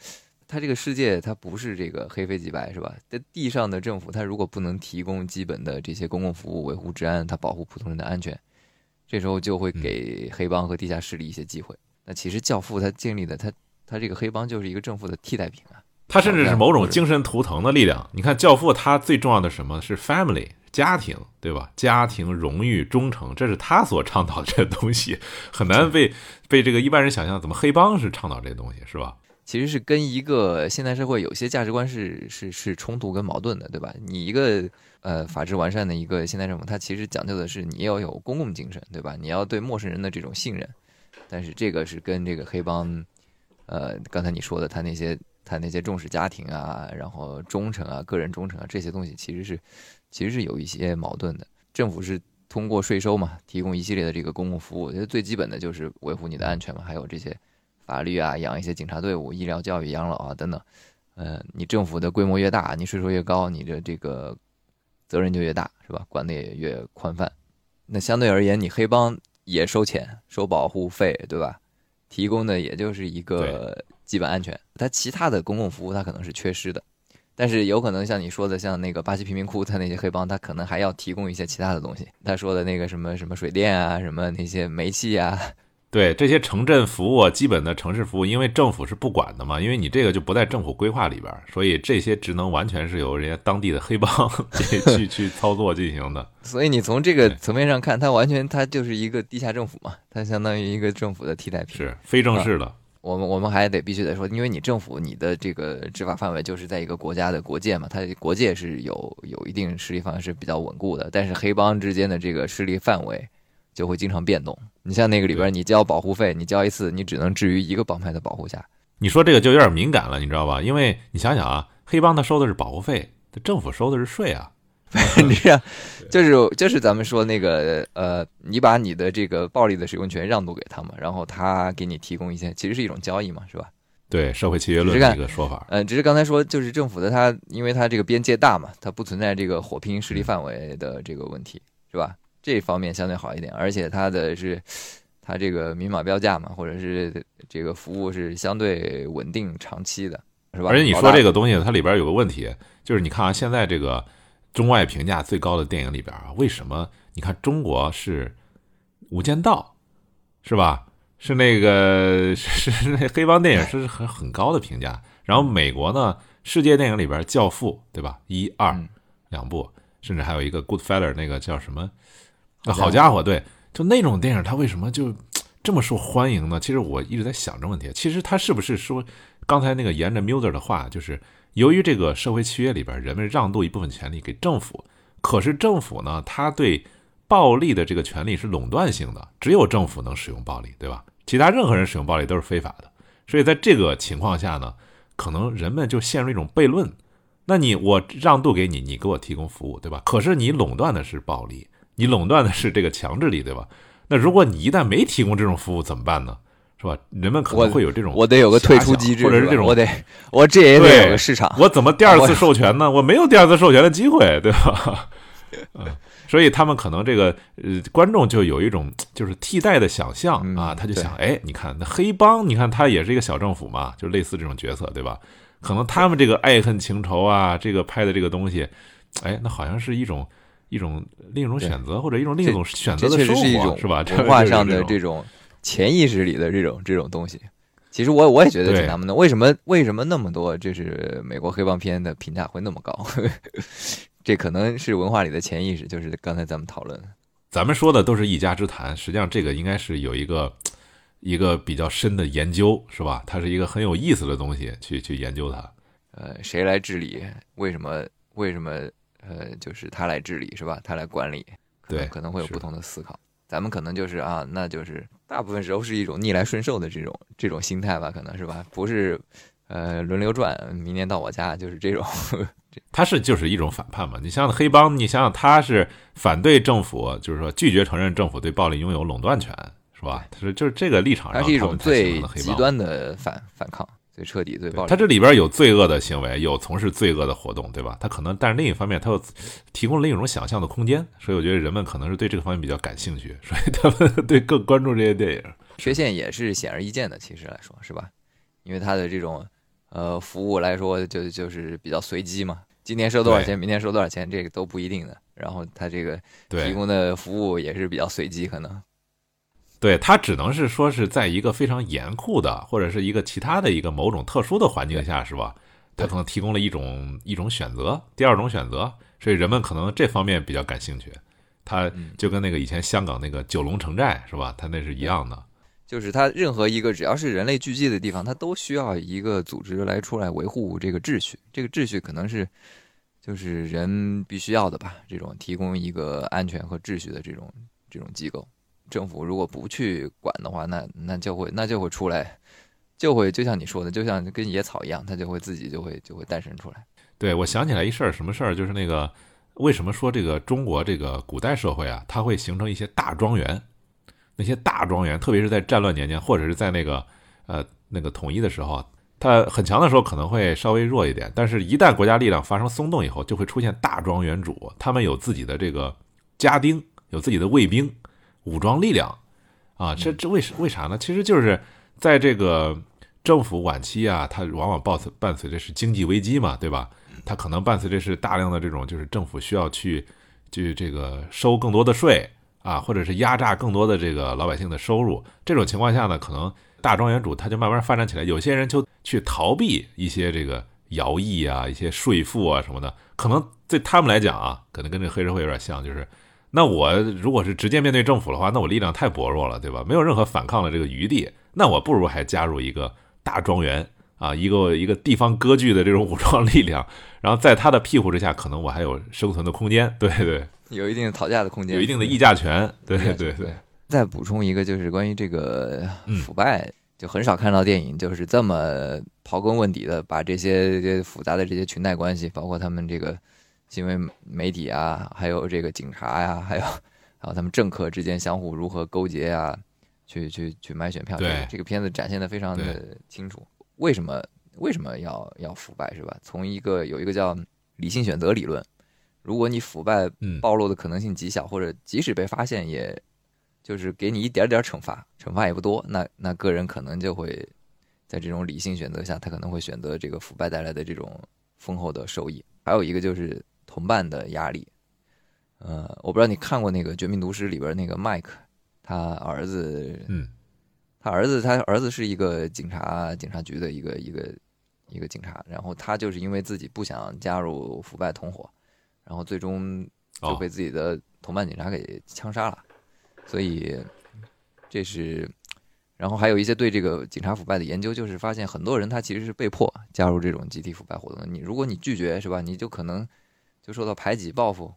[SPEAKER 3] 他这个世界，它不是这个黑非即白，是吧？在地上的政府，它如果不能提供基本的这些公共服务，维护治安，它保护普通人的安全，这时候就会给黑帮和地下势力一些机会。那其实教父他建立的，他他这个黑帮就是一个政府的替代品啊。
[SPEAKER 2] 他甚至是某种精神图腾的力量。你看教父，他最重要的什么是 family。家庭对吧？家庭荣誉忠诚，这是他所倡导的这东西，很难被被这个一般人想象。怎么黑帮是倡导这东西是吧？
[SPEAKER 3] 其实是跟一个现代社会有些价值观是是是冲突跟矛盾的，对吧？你一个呃法治完善的一个现代政府，它其实讲究的是你要有公共精神，对吧？你要对陌生人的这种信任。但是这个是跟这个黑帮，呃，刚才你说的他那些他那些重视家庭啊，然后忠诚啊，个人忠诚啊这些东西，其实是。其实是有一些矛盾的。政府是通过税收嘛，提供一系列的这个公共服务。我觉得最基本的就是维护你的安全嘛，还有这些法律啊，养一些警察队伍、医疗、教育、养老啊等等。呃，你政府的规模越大，你税收越高，你的这个责任就越大，是吧？管的也越宽泛。那相对而言，你黑帮也收钱、收保护费，对吧？提供的也就是一个基本安全，它其他的公共服务它可能是缺失的。但是有可能像你说的，像那个巴西贫民窟，他那些黑帮，他可能还要提供一些其他的东西。他说的那个什么什么水电啊，什么那些煤气啊，
[SPEAKER 2] 对这些城镇服务、基本的城市服务，因为政府是不管的嘛，因为你这个就不在政府规划里边，所以这些职能完全是由人家当地的黑帮 *laughs* *laughs* 去去操作进行的。
[SPEAKER 3] 所以你从这个层面上看，它完全它就是一个地下政府嘛，它相当于一个政府的替代品，
[SPEAKER 2] 是非正式的。
[SPEAKER 3] 我们我们还得必须得说，因为你政府你的这个执法范围就是在一个国家的国界嘛，它国界是有有一定势力范围是比较稳固的，但是黑帮之间的这个势力范围就会经常变动。你像那个里边，你交保护费，你交一次，你只能置于一个帮派的保护下。
[SPEAKER 2] 你说这个就有点敏感了，你知道吧？因为你想想啊，黑帮他收的是保护费，政府收的是税啊。*laughs*
[SPEAKER 3] 这样，就是就是咱们说那个呃，你把你的这个暴力的使用权让渡给他们，然后他给你提供一些，其实是一种交易嘛，是吧？
[SPEAKER 2] 对，社会契约论的一个说法。
[SPEAKER 3] 嗯，只是刚才说，就是政府的它，因为它这个边界大嘛，它不存在这个火拼势力范围的这个问题，是吧？这方面相对好一点，而且它的是它这个明码标价嘛，或者是这个服务是相对稳定长期的，是吧？
[SPEAKER 2] 而且你说这个东西，它里边有个问题，就是你看啊，现在这个。中外评价最高的电影里边啊，为什么你看中国是《无间道》，是吧？是那个是那黑帮电影是很很高的评价。然后美国呢，世界电影里边《教父》，对吧？一二两部，甚至还有一个《Goodfeller》，那个叫什么？好家伙，对，就那种电影，它为什么就这么受欢迎呢？其实我一直在想这问题。其实它是不是说刚才那个沿着 Muller 的话，就是？由于这个社会契约里边，人们让渡一部分权利给政府，可是政府呢，他对暴力的这个权利是垄断性的，只有政府能使用暴力，对吧？其他任何人使用暴力都是非法的。所以在这个情况下呢，可能人们就陷入一种悖论：那你我让渡给你，你给我提供服务，对吧？可是你垄断的是暴力，你垄断的是这个强制力，对吧？那如果你一旦没提供这种服务，怎么办呢？是吧？人们可能会有这种，
[SPEAKER 3] 我得有个退出机制，
[SPEAKER 2] 或者是这种，
[SPEAKER 3] 我得，我这也得有个市场。
[SPEAKER 2] 我怎么第二次授权呢？我没有第二次授权的机会，对吧？嗯，所以他们可能这个呃，观众就有一种就是替代的想象啊，他就想，哎，你看那黑帮，你看他也是一个小政府嘛，就类似这种角色，对吧？可能他们这个爱恨情仇啊，这个拍的这个东西，哎，那好像是一种一种另一种选择，或者一种另一种选择的生活，是吧？
[SPEAKER 3] 文化上的这种。潜意识里的这种这种东西，其实我我也觉得挺难的。为什么为什么那么多就是美国黑帮片的评价会那么高？*laughs* 这可能是文化里的潜意识，就是刚才咱们讨论，
[SPEAKER 2] 咱们说的都是一家之谈。实际上，这个应该是有一个一个比较深的研究，是吧？它是一个很有意思的东西，去去研究它。
[SPEAKER 3] 呃，谁来治理？为什么为什么呃，就是他来治理，是吧？他来管理，
[SPEAKER 2] 对，
[SPEAKER 3] 可能会有不同的思考。咱们可能就是啊，那就是大部分时候是一种逆来顺受的这种这种心态吧，可能是吧？不是，呃，轮流转，明年到我家就是这种。*laughs*
[SPEAKER 2] 他是就是一种反叛嘛？你像黑帮，你想想他是反对政府，就是说拒绝承认政府对暴力拥有垄断权，是吧？他是就是这个立场上，
[SPEAKER 3] 他是一种最极端的反反抗。最彻底、最暴力。
[SPEAKER 2] 他这里边有罪恶的行为，有从事罪恶的活动，对吧？他可能，但是另一方面，他又提供了另一种想象的空间，所以我觉得人们可能是对这个方面比较感兴趣，所以他们 *laughs* 对更关注这些电影。
[SPEAKER 3] 缺陷也是显而易见的，其实来说是吧？因为他的这种呃服务来说，就就是比较随机嘛，今天收多少钱，明天收多少钱，这个都不一定的。然后他这个提供的服务也是比较随机，可能。
[SPEAKER 2] 对他只能是说是在一个非常严酷的，或者是一个其他的一个某种特殊的环境下，是吧？他可能提供了一种一种选择，第二种选择，所以人们可能这方面比较感兴趣。他就跟那个以前香港那个九龙城寨是吧？他那是一样的，
[SPEAKER 3] 就是它任何一个只要是人类聚集的地方，它都需要一个组织来出来维护这个秩序。这个秩序可能是就是人必须要的吧？这种提供一个安全和秩序的这种这种机构。政府如果不去管的话，那那就会那就会出来，就会就像你说的，就像跟野草一样，它就会自己就会就会诞生出来。
[SPEAKER 2] 对我想起来一事儿，什么事儿？就是那个为什么说这个中国这个古代社会啊，它会形成一些大庄园？那些大庄园，特别是在战乱年间，或者是在那个呃那个统一的时候，它很强的时候可能会稍微弱一点，但是一旦国家力量发生松动以后，就会出现大庄园主，他们有自己的这个家丁，有自己的卫兵、武装力量啊。这这为为啥呢？其实就是在这个政府晚期啊，它往往伴随伴随着是经济危机嘛，对吧？它可能伴随着是大量的这种，就是政府需要去去这个收更多的税啊，或者是压榨更多的这个老百姓的收入。这种情况下呢，可能大庄园主他就慢慢发展起来。有些人就去逃避一些这个徭役啊、一些税赋啊什么的。可能对他们来讲啊，可能跟这个黑社会有点像，就是那我如果是直接面对政府的话，那我力量太薄弱了，对吧？没有任何反抗的这个余地，那我不如还加入一个大庄园。啊，一个一个地方割据的这种 *laughs* 武装力量，然后在他的庇护之下，可能我还有生存的空间，对对，
[SPEAKER 3] 有一定的讨价的空间，
[SPEAKER 2] 有一定的议价权，对对
[SPEAKER 3] 对。再补充一个，就是关于这个
[SPEAKER 2] 嗯
[SPEAKER 3] 腐败，就很少看到电影就是这么刨根问底的，把这些这复杂的这些裙带关系，包括他们这个新闻媒体啊，还有这个警察呀，还有还有他们政客之间相互如何勾结啊，去去去买选票，
[SPEAKER 2] 对
[SPEAKER 3] 这个片子展现的非常的清楚。为什么为什么要要腐败是吧？从一个有一个叫理性选择理论，如果你腐败
[SPEAKER 2] 嗯
[SPEAKER 3] 暴露的可能性极小，或者即使被发现，也就是给你一点点惩罚，惩罚也不多，那那个人可能就会在这种理性选择下，他可能会选择这个腐败带来的这种丰厚的收益。还有一个就是同伴的压力，呃，我不知道你看过那个《绝命毒师》里边那个麦克，他儿子
[SPEAKER 2] 嗯。
[SPEAKER 3] 他儿子，他儿子是一个警察，警察局的一个一个一个警察，然后他就是因为自己不想加入腐败同伙，然后最终就被自己的同伴警察给枪杀了，所以这是，然后还有一些对这个警察腐败的研究，就是发现很多人他其实是被迫加入这种集体腐败活动，你如果你拒绝是吧，你就可能就受到排挤报复，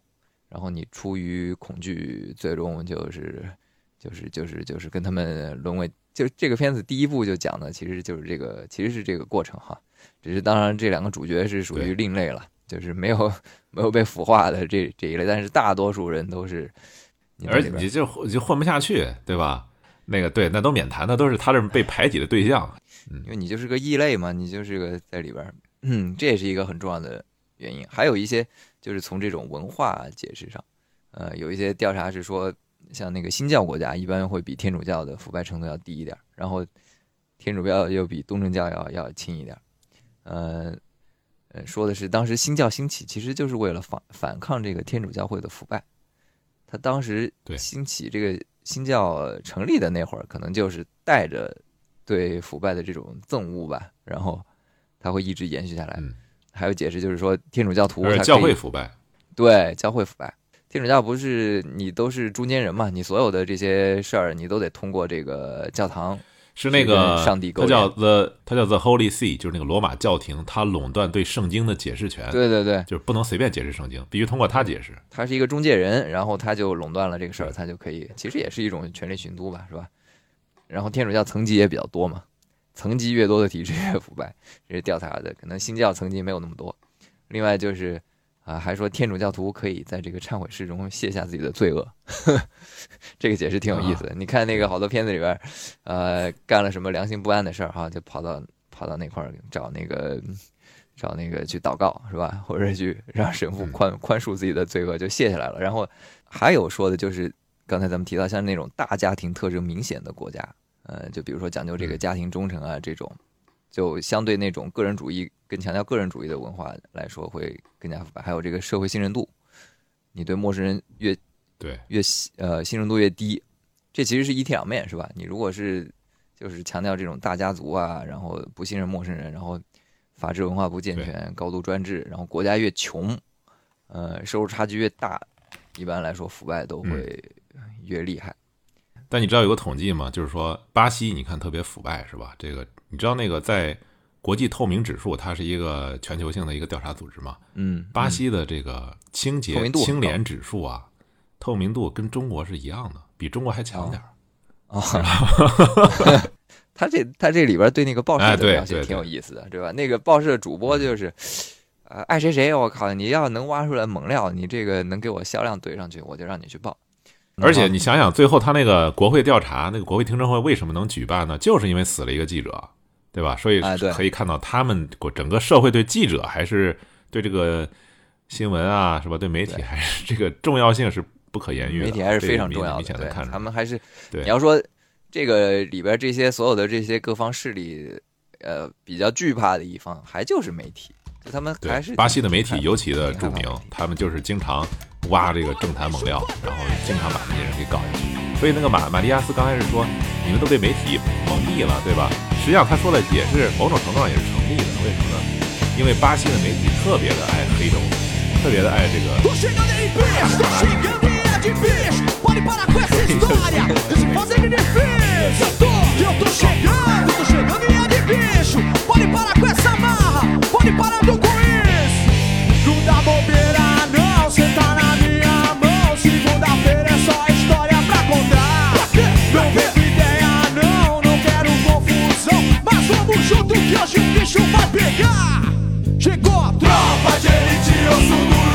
[SPEAKER 3] 然后你出于恐惧，最终就是就是就是就是跟他们沦为。就这个片子第一部就讲的其实就是这个，其实是这个过程哈。只是当然这两个主角是属于另类了，就是没有没有被腐化的这这一类，但是大多数人都是。
[SPEAKER 2] 而且你就就混不下去，对吧？那个对，那都免谈，那都是他这被排挤的对象。嗯，
[SPEAKER 3] 因为你就是个异类嘛，你就是个在里边，嗯，这也是一个很重要的原因。还有一些就是从这种文化解释上，呃，有一些调查是说。像那个新教国家一般会比天主教的腐败程度要低一点，然后天主教又比东正教要要轻一点。呃，呃，说的是当时新教兴起，其实就是为了反反抗这个天主教会的腐败。他当时兴起这个新教成立的那会儿，可能就是带着对腐败的这种憎恶吧，然后他会一直延续下来。还有解释就是说，天主教徒
[SPEAKER 2] 教会腐败，
[SPEAKER 3] 对教会腐败。天主教不是你都是中间人嘛？你所有的这些事儿，你都得通过这个教堂，
[SPEAKER 2] 是那个
[SPEAKER 3] 上帝，
[SPEAKER 2] 他叫 the，它叫 the Holy See，就是那个罗马教廷，它垄断对圣经的解释权。
[SPEAKER 3] 对对对，
[SPEAKER 2] 就是不能随便解释圣经，必须通过他解释。
[SPEAKER 3] 他是一个中介人，然后他就垄断了这个事儿，他就可以，其实也是一种权力寻租吧，是吧？然后天主教层级也比较多嘛，层级越多的体制越腐败，*laughs* 这是调查的，可能新教层级没有那么多。另外就是。啊，还说天主教徒可以在这个忏悔室中卸下自己的罪恶，*laughs* 这个解释挺有意思的。你看那个好多片子里边，呃，干了什么良心不安的事儿哈，就跑到跑到那块儿找那个找那个去祷告是吧？或者去让神父宽宽恕自己的罪恶，就卸下来了。然后还有说的就是刚才咱们提到像那种大家庭特征明显的国家，呃，就比如说讲究这个家庭忠诚啊这种。就相对那种个人主义更强调个人主义的文化来说，会更加腐败。还有这个社会信任度，你对陌生人越
[SPEAKER 2] 对
[SPEAKER 3] 越呃信任度越低，这其实是一体两面，是吧？你如果是就是强调这种大家族啊，然后不信任陌生人，然后法治文化不健全，高度专制，然后国家越穷，呃，收入差距越大，一般来说腐败都会越厉害。
[SPEAKER 2] 但你知道有个统计吗？就是说巴西，你看特别腐败，是吧？这个。你知道那个在国际透明指数，它是一个全球性的一个调查组织嘛？
[SPEAKER 3] 嗯，
[SPEAKER 2] 巴西的这个清洁清廉指数啊，透明度跟中国是一样的，比中国还强点儿。
[SPEAKER 3] 啊，*laughs* 他这他这里边对那个报社的表现挺有意思的，
[SPEAKER 2] 对
[SPEAKER 3] 吧？那个报社主播就是呃，爱谁谁，我靠，你要能挖出来猛料，你这个能给我销量怼上去，我就让你去报。
[SPEAKER 2] 而且你想想，最后他那个国会调查，那个国会听证会为什么能举办呢？就是因为死了一个记者，对吧？所以可以看到他们整个社会对记者还是对这个新闻啊，是吧？对媒体还是 *laughs* 这个重要性是不可言喻的，
[SPEAKER 3] 媒体还是非常重要的，对
[SPEAKER 2] 明显的看出来。
[SPEAKER 3] 他们还是
[SPEAKER 2] 对
[SPEAKER 3] 你要说这个里边这些所有的这些各方势力，呃，比较惧怕的一方还就是媒体，就他们还是
[SPEAKER 2] 对巴西的媒体尤其的著名他们就是经常挖这个政坛猛料，然后经常把这些人给搞下去。所以那个马马蒂亚斯刚开始说你们都被媒体蒙蔽了，对吧？实际上他说的也是某种程度上也是成立的，为什么呢？因为巴西的媒体特别的爱黑东西，特别的爱这个
[SPEAKER 1] Não vendo ideia, não, não quero confusão. Mas vamos junto que hoje o bicho vai pegar. Chegou a tropa de elite, osso duro de